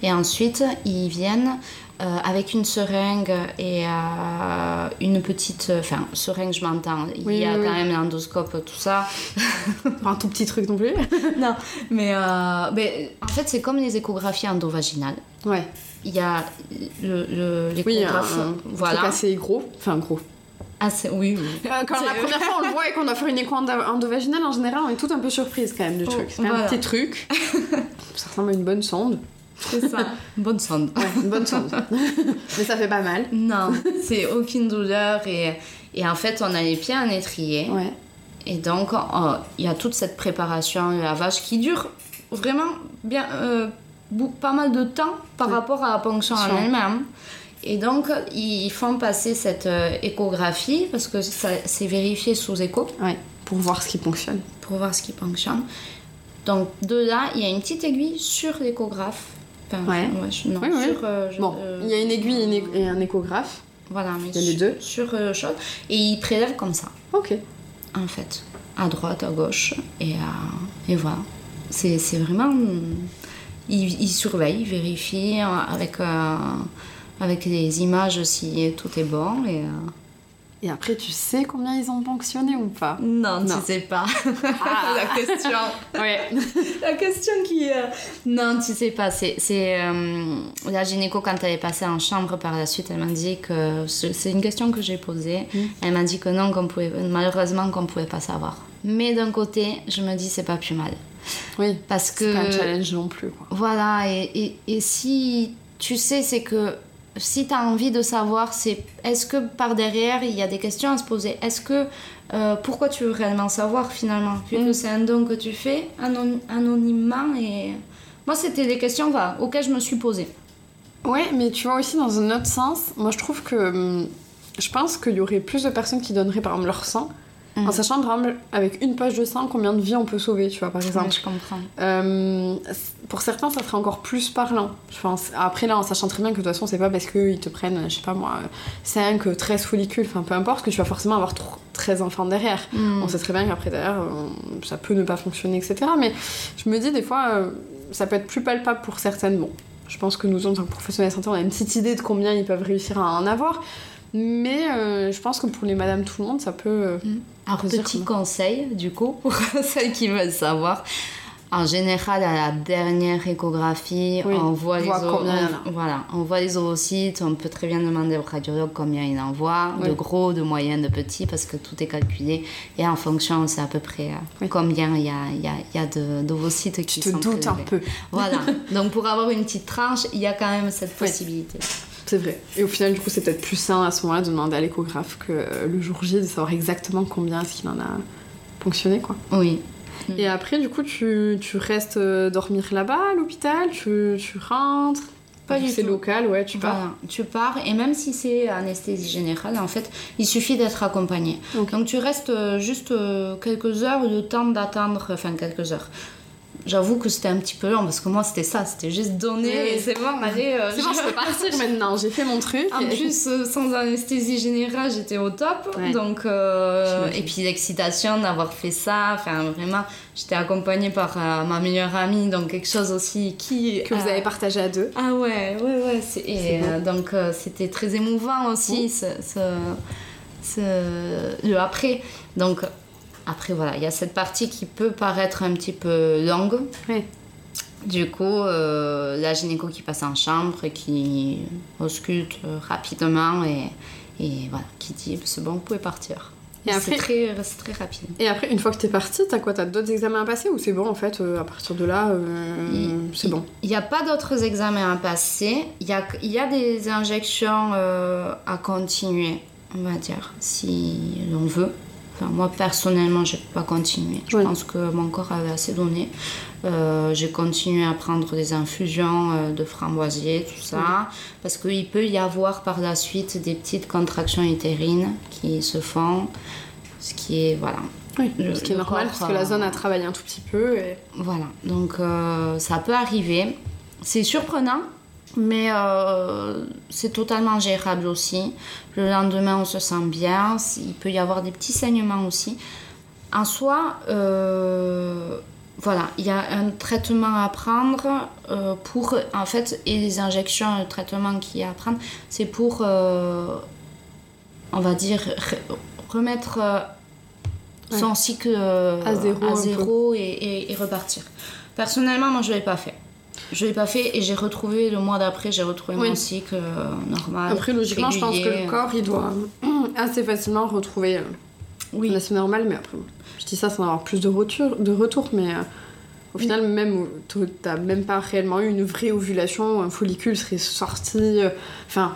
Et ensuite ils viennent euh, avec une seringue et euh, une petite. Enfin, seringue, je m'entends. Il Oui, y a oui, quand oui. même l'endoscope, tout ça. Pas un tout petit truc non plus. non, mais, euh, mais en fait c'est comme les échographies endovaginales. Ouais. Il y a le, le- Oui, un, l'échographe. un voilà. truc assez gros. Enfin, gros. Assez- oui, oui. Euh, Quand la première fois on le voit et qu'on doit faire une écho endo- endovaginale, en général, on est tout un peu surprise quand même du Oh, truc. C'est un voilà. petit truc. ça ressemble à une bonne sonde. C'est ça. Bonne sonde. Ouais, une bonne sonde. Mais ça fait pas mal. Non, c'est aucune douleur et, et en fait on a les pieds en étrier Ouais. et donc oh, il y a toute cette préparation, le lavage qui dure vraiment bien, euh, pas mal de temps par Ouais. rapport à la ponction en elle-même. Et donc ils font passer cette euh, échographie parce que c'est vérifié sous écho Ouais. Pour voir ce qui fonctionne. pour voir ce qui fonctionne. Donc de là il y a une petite aiguille sur l'échographe. Enfin, Ouais. je- non, Oui, oui. sur, euh, je- Bon, euh, il y a une aiguille et une é- et un échographe. Voilà, mais Il y a les deux. Sur euh, chose. Et il prélève comme ça, Ok. en fait. À droite, à gauche. Et, et voilà. C'est c'est vraiment. Il, il surveille, il vérifie euh, avec, euh, avec les images si tout est bon. Et, euh, Et après, tu sais combien ils ont ponctionné ou pas Non, Non. tu sais pas. Ah. la question. Ouais. La question qui. euh, Non, tu sais pas. C'est. c'est, euh, La gynéco, quand elle est passée en chambre par la suite, elle m'a dit que. C'est une question que j'ai posée. Mm. Elle m'a dit que non, qu'on pouvait. Malheureusement, qu'on pouvait pas savoir. Mais d'un côté, je me dis, c'est pas plus mal. Oui. Parce que. C'est pas un challenge non plus. Quoi. Voilà, et, et, et si tu sais, c'est que si tu as envie de savoir, c'est est-ce que par derrière, il y a des questions à se poser? Est-ce que. euh, pourquoi tu veux réellement savoir finalement? Mm. c'est un don que tu fais anon- anonymement et. Moi, c'était des questions voilà, auxquelles je me suis posée. Ouais, mais tu vois aussi dans un autre sens, moi je trouve que hum, je pense qu'il y aurait plus de personnes qui donneraient par exemple leur sang, En sachant par exemple avec une poche de sang combien de vies on peut sauver, tu vois par exemple. Ouais, je comprends. Euh, pour certains, ça serait encore plus parlant, je pense. Après, là, en sachant très bien que de toute façon, c'est pas parce qu'ils te prennent, je sais pas moi, 5, 13 follicules, enfin peu importe, que tu vas forcément avoir tr- 13 enfants derrière. Mm. On sait très bien qu'après, derrière, ça peut ne pas fonctionner, etc. Mais je me dis, des fois, euh, ça peut être plus palpable pour certaines. Bon, je pense que nous, en tant que professionnels de santé, on a une petite idée de combien ils peuvent réussir à en avoir. Mais euh, je pense que pour les madames tout le monde, ça peut. Faut dire petit conseil, du coup, pour celles qui veulent savoir. En général, à la dernière échographie, Oui, on voit on les voit on- voilà, on voit les ovocytes, on peut très bien demander au radiologue combien il en voit, de gros, de moyens, de petits, parce que tout est calculé. Et en fonction, on sait à peu près euh, Oui. combien il y a, il y a, il y a de- d'ovocytes qui Tu te sont doutes un peu. Voilà. Donc, pour avoir une petite tranche, il y a quand même cette possibilité. C'est vrai. Et au final, du coup, c'est peut-être plus sain à ce moment-là de demander à l'échographe que euh, le jour J de savoir exactement combien est-ce qu'il en a ponctionné, quoi. Oui. Et après, du coup, tu, tu restes euh, dormir là-bas à l'hôpital? Tu, tu rentres? Pas du C'est tout. local, ouais, tu pars. Voilà, tu pars et même si c'est anesthésie générale, en fait, il suffit d'être accompagné. Donc tu restes euh, juste quelques heures, le temps d'attendre, enfin quelques heures. J'avoue que c'était un petit peu long parce que moi c'était ça, c'était juste donner et c'est bon, allez, euh, C'est bon, je peux partir maintenant, j'ai fait mon truc. En et- plus, euh, sans anesthésie générale, j'étais au top. Ouais. Donc, euh, et puis l'excitation d'avoir fait ça, enfin vraiment, j'étais accompagnée par ma meilleure amie, donc quelque chose aussi qui. que vous avez partagé à deux. Ah ouais, ouais, ouais. Et donc c'était très émouvant aussi, ce, ce- ce- le après. Donc après, voilà, il y a cette partie qui peut paraître un petit peu longue. Oui. Du coup, euh, la gynéco qui passe en chambre et qui ausculte rapidement et, et voilà, qui dit c'est bon, vous pouvez partir. Et c'est très, c'est très rapide. Et après, une fois que t'es parti, t'as quoi? T'as d'autres examens à passer ou c'est bon en fait euh, À partir de là, euh, c'est bon? Il n'y a pas d'autres examens à passer. Il y a, il y a des injections euh, à continuer, on va dire, si l'on veut. Enfin, moi personnellement, j'ai pas continué. Je pense que mon corps avait assez donné. Euh, j'ai continué à prendre des infusions euh, de framboisier, tout ça, parce qu'il peut y avoir par la suite des petites contractions utérines qui se font, ce qui est voilà. Oui, Le- ce qui est normal, corps, parce que la euh, zone a travaillé un tout petit peu. Et... Voilà, donc euh, ça peut arriver. C'est surprenant, mais euh, c'est totalement gérable aussi. Le lendemain, on se sent bien. Il peut y avoir des petits saignements aussi. En soi, euh, voilà, il y a un traitement à prendre euh, pour, en fait, et les injections, le traitement qu'il y a à prendre, c'est pour, on va dire, re- remettre son cycle À zéro et- et repartir. Personnellement, moi, je ne l'ai pas fait. Je l'ai pas fait et j'ai retrouvé le mois d'après, j'ai retrouvé Oui. mon cycle euh, normal. Après, logiquement, je pense que le corps, il doit assez facilement retrouver euh, Oui. la semaine normale, mais après, je dis ça sans avoir plus de retour, de retour mais euh, au final, même, euh, t'as même pas réellement eu une vraie ovulation, un follicule serait sorti. Enfin,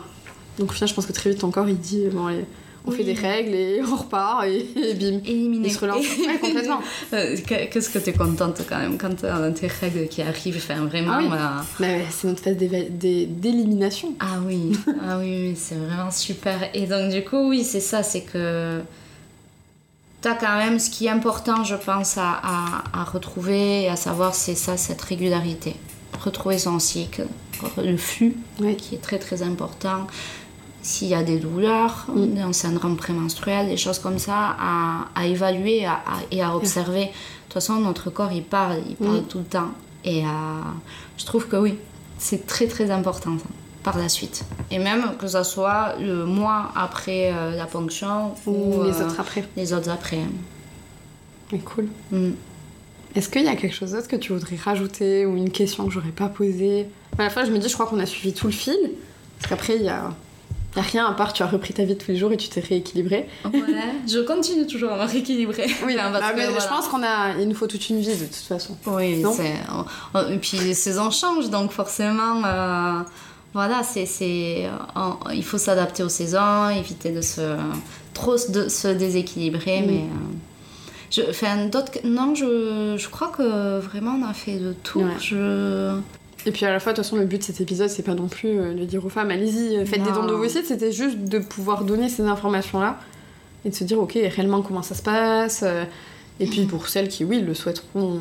donc au final, je pense que très vite, ton corps, il dit, bon, allez, on Oui. fait des règles et on repart, et, et bim. Éliminé. Se relance. Ouais, complètement. Euh, que- Qu'est-ce que t'es contente quand même quand t'as tes règles qui arrivent, enfin vraiment. Ah oui. euh, ouais, c'est notre phase d'élimination. Ah oui, ah oui, c'est vraiment super. Et donc du coup, oui, c'est ça, c'est que t'as quand même ce qui est important, je pense, à, à, à retrouver et à savoir, c'est ça, cette régularité. Retrouver son cycle, le flux, qui est très très important. S'il y a des douleurs, Mm. un syndrome prémenstruel, des choses comme ça, à, à évaluer à- à- et à observer. De toute façon, notre corps, il parle, il parle Mm. tout le temps. Et euh, je trouve que oui, c'est très très important ça, par la suite. Et même que ça soit le mois après euh, la ponction ou, Ou les euh, autres après. les autres après. Mais cool. Mm. Est-ce qu'il y a quelque chose d'autre que tu voudrais rajouter ou une question que j'aurais pas posée? À la fois, je me dis, je crois qu'on a suivi tout le fil. Parce qu'après, il y a rien à part, tu as repris ta vie de tous les jours et tu t'es rééquilibré. Ouais, je continue toujours à me rééquilibrer. Oui, Enfin, bah, que, mais je pense qu'on a, il nous faut toute une vie de toute façon. Oui, c'est. Et puis les saisons changent, donc forcément, euh, voilà, c'est, c'est, il faut s'adapter aux saisons, éviter de se trop se- de se déséquilibrer, mais. euh, je, enfin, d'autres, non, je, je crois que vraiment on a fait de tout. Ouais. Je, Et puis à la fois, de toute façon, le but de cet épisode, c'est pas non plus euh, de dire aux femmes, allez-y, euh, faites des dons d'ovocytes, c'était juste de pouvoir donner ces informations-là et de se dire, ok, réellement comment ça se passe. euh, Et puis pour celles qui, oui, le souhaiteront,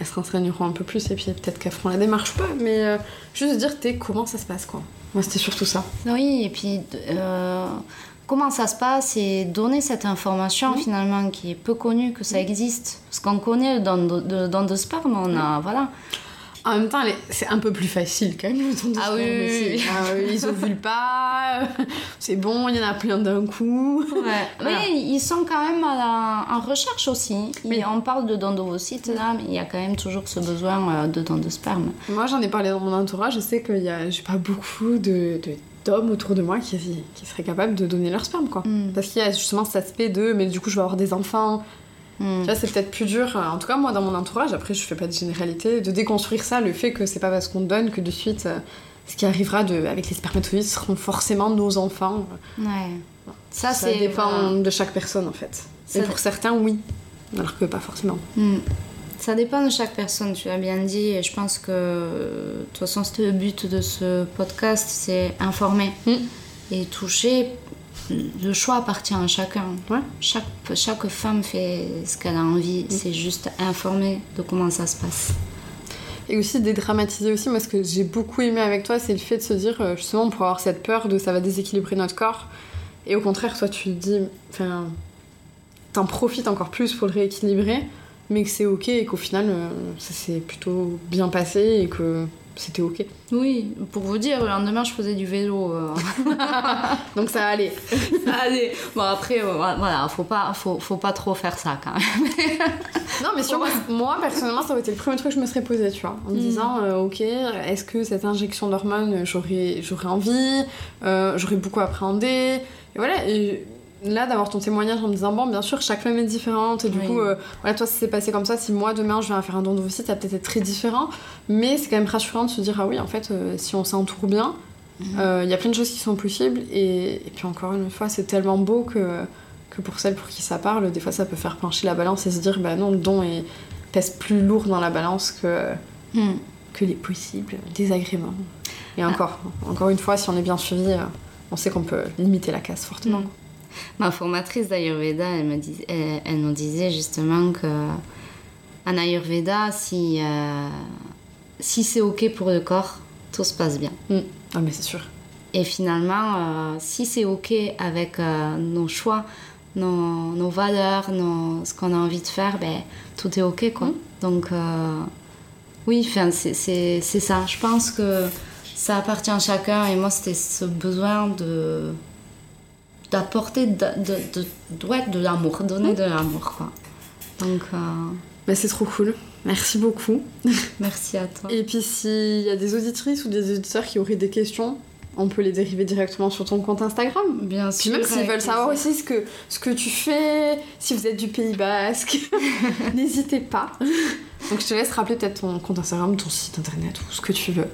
elles se renseigneront un peu plus et puis peut-être qu'elles feront la démarche ou pas, mais euh, juste de dire, t'es comment ça se passe, quoi. Moi, c'était surtout ça. Oui, et puis euh, comment ça se passe et donner cette information finalement qui est peu connue, que ça existe. Parce qu'on connaît don de, de, don de sperme, on a. Voilà. En même temps, c'est un peu plus facile quand même, le don de Ah oui, oui. Ah oui, ils ovulent pas, c'est bon, il y en a plein d'un coup. Ouais. Voilà. Mais ils sont quand même à la- en recherche aussi. Et on parle de don d'ovocytes là, mais il y a quand même toujours ce besoin euh, de don de sperme. Moi, j'en ai parlé dans mon entourage. Je sais qu'il y a, j'ai pas beaucoup de, de- d'hommes autour de moi qui, qui seraient capables de donner leur sperme, quoi. Mm. Parce qu'il y a justement cet aspect de, mais du coup, je vais avoir des enfants. Mm. Tu vois, c'est peut-être plus dur. En tout cas, moi, dans mon entourage, après, je fais pas de généralité, de déconstruire ça, le fait que c'est pas parce qu'on donne que de suite, euh, ce qui arrivera de, avec les spermatozoïdes seront forcément nos enfants. Ouais. Ça, Ça, dépend de chaque personne, en fait. Ça Et pour certains, oui. Alors que pas forcément. Mm. Ça dépend de chaque personne, tu as bien dit. Et je pense que, de toute façon, c'était le but de ce podcast, c'est informer Mm. et toucher. Le choix appartient à chacun. Ouais. Chaque, chaque femme fait ce qu'elle a envie. C'est juste informer de comment ça se passe. Et aussi dédramatiser aussi, moi ce que j'ai beaucoup aimé avec toi, c'est le fait de se dire, euh, justement, pour avoir cette peur de ça va déséquilibrer notre corps. Et au contraire, toi tu te dis, enfin, t'en profites encore plus pour le rééquilibrer, mais que c'est ok et qu'au final, euh, ça s'est plutôt bien passé et que c'était ok. Oui, pour vous dire, le lendemain, je faisais du vélo. euh. Donc ça allait. Allez, bon après, euh, voilà, faut pas, faut, faut pas trop faire ça quand même. Non, mais sur moi, moi, personnellement, ça aurait été le premier truc que je me serais posé, tu vois, en me Mm. disant, euh, ok, est-ce que cette injection d'hormones, j'aurais, j'aurais envie, j'aurais beaucoup appréhendé, et voilà, et là, d'avoir ton témoignage en me disant, bon, bien sûr, chaque femme est différente, et du Oui. coup, euh, voilà, toi, ça s'est passé comme ça, si moi, demain, je viens faire un don d'ovocyte, ça va peut-être être très différent, mais c'est quand même rassurant de se dire, ah oui, en fait, euh, si on s'entoure bien, Mhm. euh, il y a plein de choses qui sont possibles, et, et puis encore une fois, c'est tellement beau que, que pour celles pour qui ça parle, des fois ça peut faire pencher la balance et se dire bah non, le don est, pèse plus lourd dans la balance que, Hmm. que les possibles désagréments. Et encore, encore une fois, si on est bien suivi, euh, on sait qu'on peut limiter la casse fortement. Mm. Ma formatrice d'Ayurveda, elle, me dis- elle, elle nous disait justement que en Ayurveda, si, euh, si c'est ok pour le corps, tout se passe bien. Mm. Ah mais c'est sûr. Et finalement, euh, si c'est ok avec euh, nos choix, nos, nos valeurs, nos- ce qu'on a envie de faire, ben, tout est ok quoi. Donc euh, oui, c'est ça. Je pense que ça appartient à chacun et moi c'était ce besoin de d'apporter de, de, de, ouais, de l'amour, donner de l'amour quoi. Donc euh, Mais c'est trop cool. Merci beaucoup. merci à toi. Et puis s'il y a des auditrices ou des auditeurs qui auraient des questions, on peut les dériver directement sur ton compte Instagram. Bien Puis sûr. même s'ils veulent savoir aussi ce que, ce que tu fais, si vous êtes du Pays Basque, n'hésitez pas. Donc je te laisse rappeler peut-être ton compte Instagram, ton site internet ou ce que tu veux.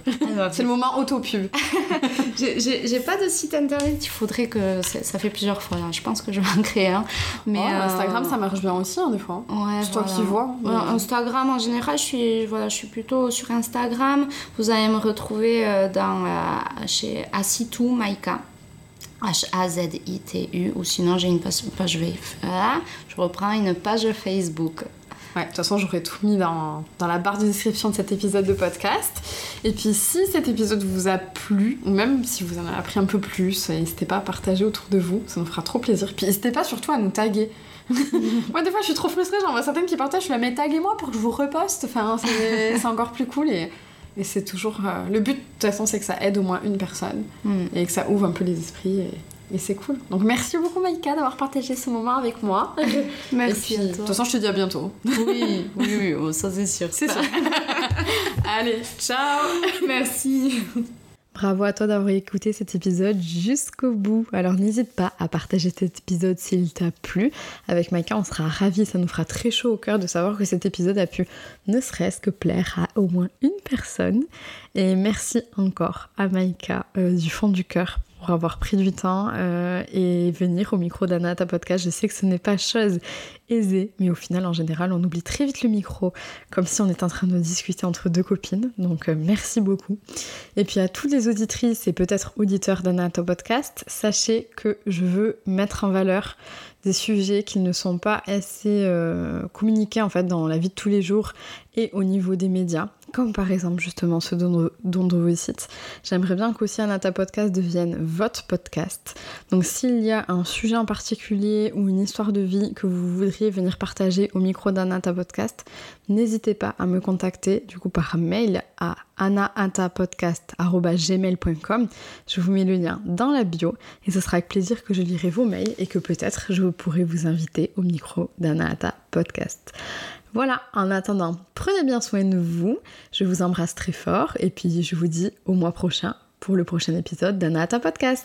C'est le moment auto-pub. J'ai- pas de site internet, il faudrait que. Ça, fait plusieurs fois, là. je pense que je vais en créer un. Mais Oh, euh, Instagram, ça marche bien aussi, hein, des fois. Ouais, C'est toi qui vois. mais- Ouais, Instagram en général, je suis, voilà, je suis plutôt sur Instagram. Vous allez me retrouver euh, dans, euh, chez Asitu Maika. H-A-Z-I-T-U. Ou sinon, j'ai une page, page. Voilà, je reprends une page Facebook. Ouais, de toute façon, j'aurais tout mis dans, dans la barre de description de cet épisode de podcast. Et puis, si cet épisode vous a plu, ou même si vous en avez appris un peu plus, n'hésitez pas à partager autour de vous, ça nous fera trop plaisir. Puis, n'hésitez pas surtout à nous taguer. Moi, des fois, je suis trop frustrée, j'en vois certaines qui partagent, je là, mais taguez-moi pour que je vous reposte. Enfin, c'est encore plus cool et, et c'est toujours. euh, le but, de toute façon, c'est que ça aide au moins une personne Hmm. et que ça ouvre un peu les esprits. Et, et c'est cool. Donc, merci beaucoup, Maïka, d'avoir partagé ce moment avec moi. Merci et puis, à de toute façon, je te dis à bientôt. Oui, oui, oui, oh, ça c'est sûr. C'est sûr. Allez, ciao Merci. Bravo à toi d'avoir écouté cet épisode jusqu'au bout. Alors n'hésite pas à partager cet épisode s'il t'a plu. Avec Maïka, on sera ravis, ça nous fera très chaud au cœur de savoir que cet épisode a pu ne serait-ce que plaire à au moins une personne. Et merci encore à Maïka euh, du fond du cœur pour avoir pris du temps euh, et venir au micro d'Anna ta podcast. Je sais que ce n'est pas chose aisée, mais au final, en général, on oublie très vite le micro, comme si on était en train de discuter entre deux copines. Donc euh, merci beaucoup. Et puis à toutes les auditrices et peut-être auditeurs d'Anato Podcast, sachez que je veux mettre en valeur des sujets qui ne sont pas assez euh, communiqués en fait dans la vie de tous les jours et au niveau des médias, comme par exemple justement ceux d'Androvicite. J'aimerais bien qu'aussi Anata Podcast devienne votre podcast. Donc s'il y a un sujet en particulier ou une histoire de vie que vous voudriez venir partager au micro d'Anata Podcast, n'hésitez pas à me contacter du coup par mail à anaatapodcast.gmail.com. Je vous mets le lien dans la bio et ce sera avec plaisir que je lirai vos mails et que peut-être je pourrai vous inviter au micro d'Anaata Podcast. Voilà, en attendant, prenez bien soin de vous, je vous embrasse très fort et puis je vous dis au mois prochain pour le prochain épisode d'Anaata Podcast.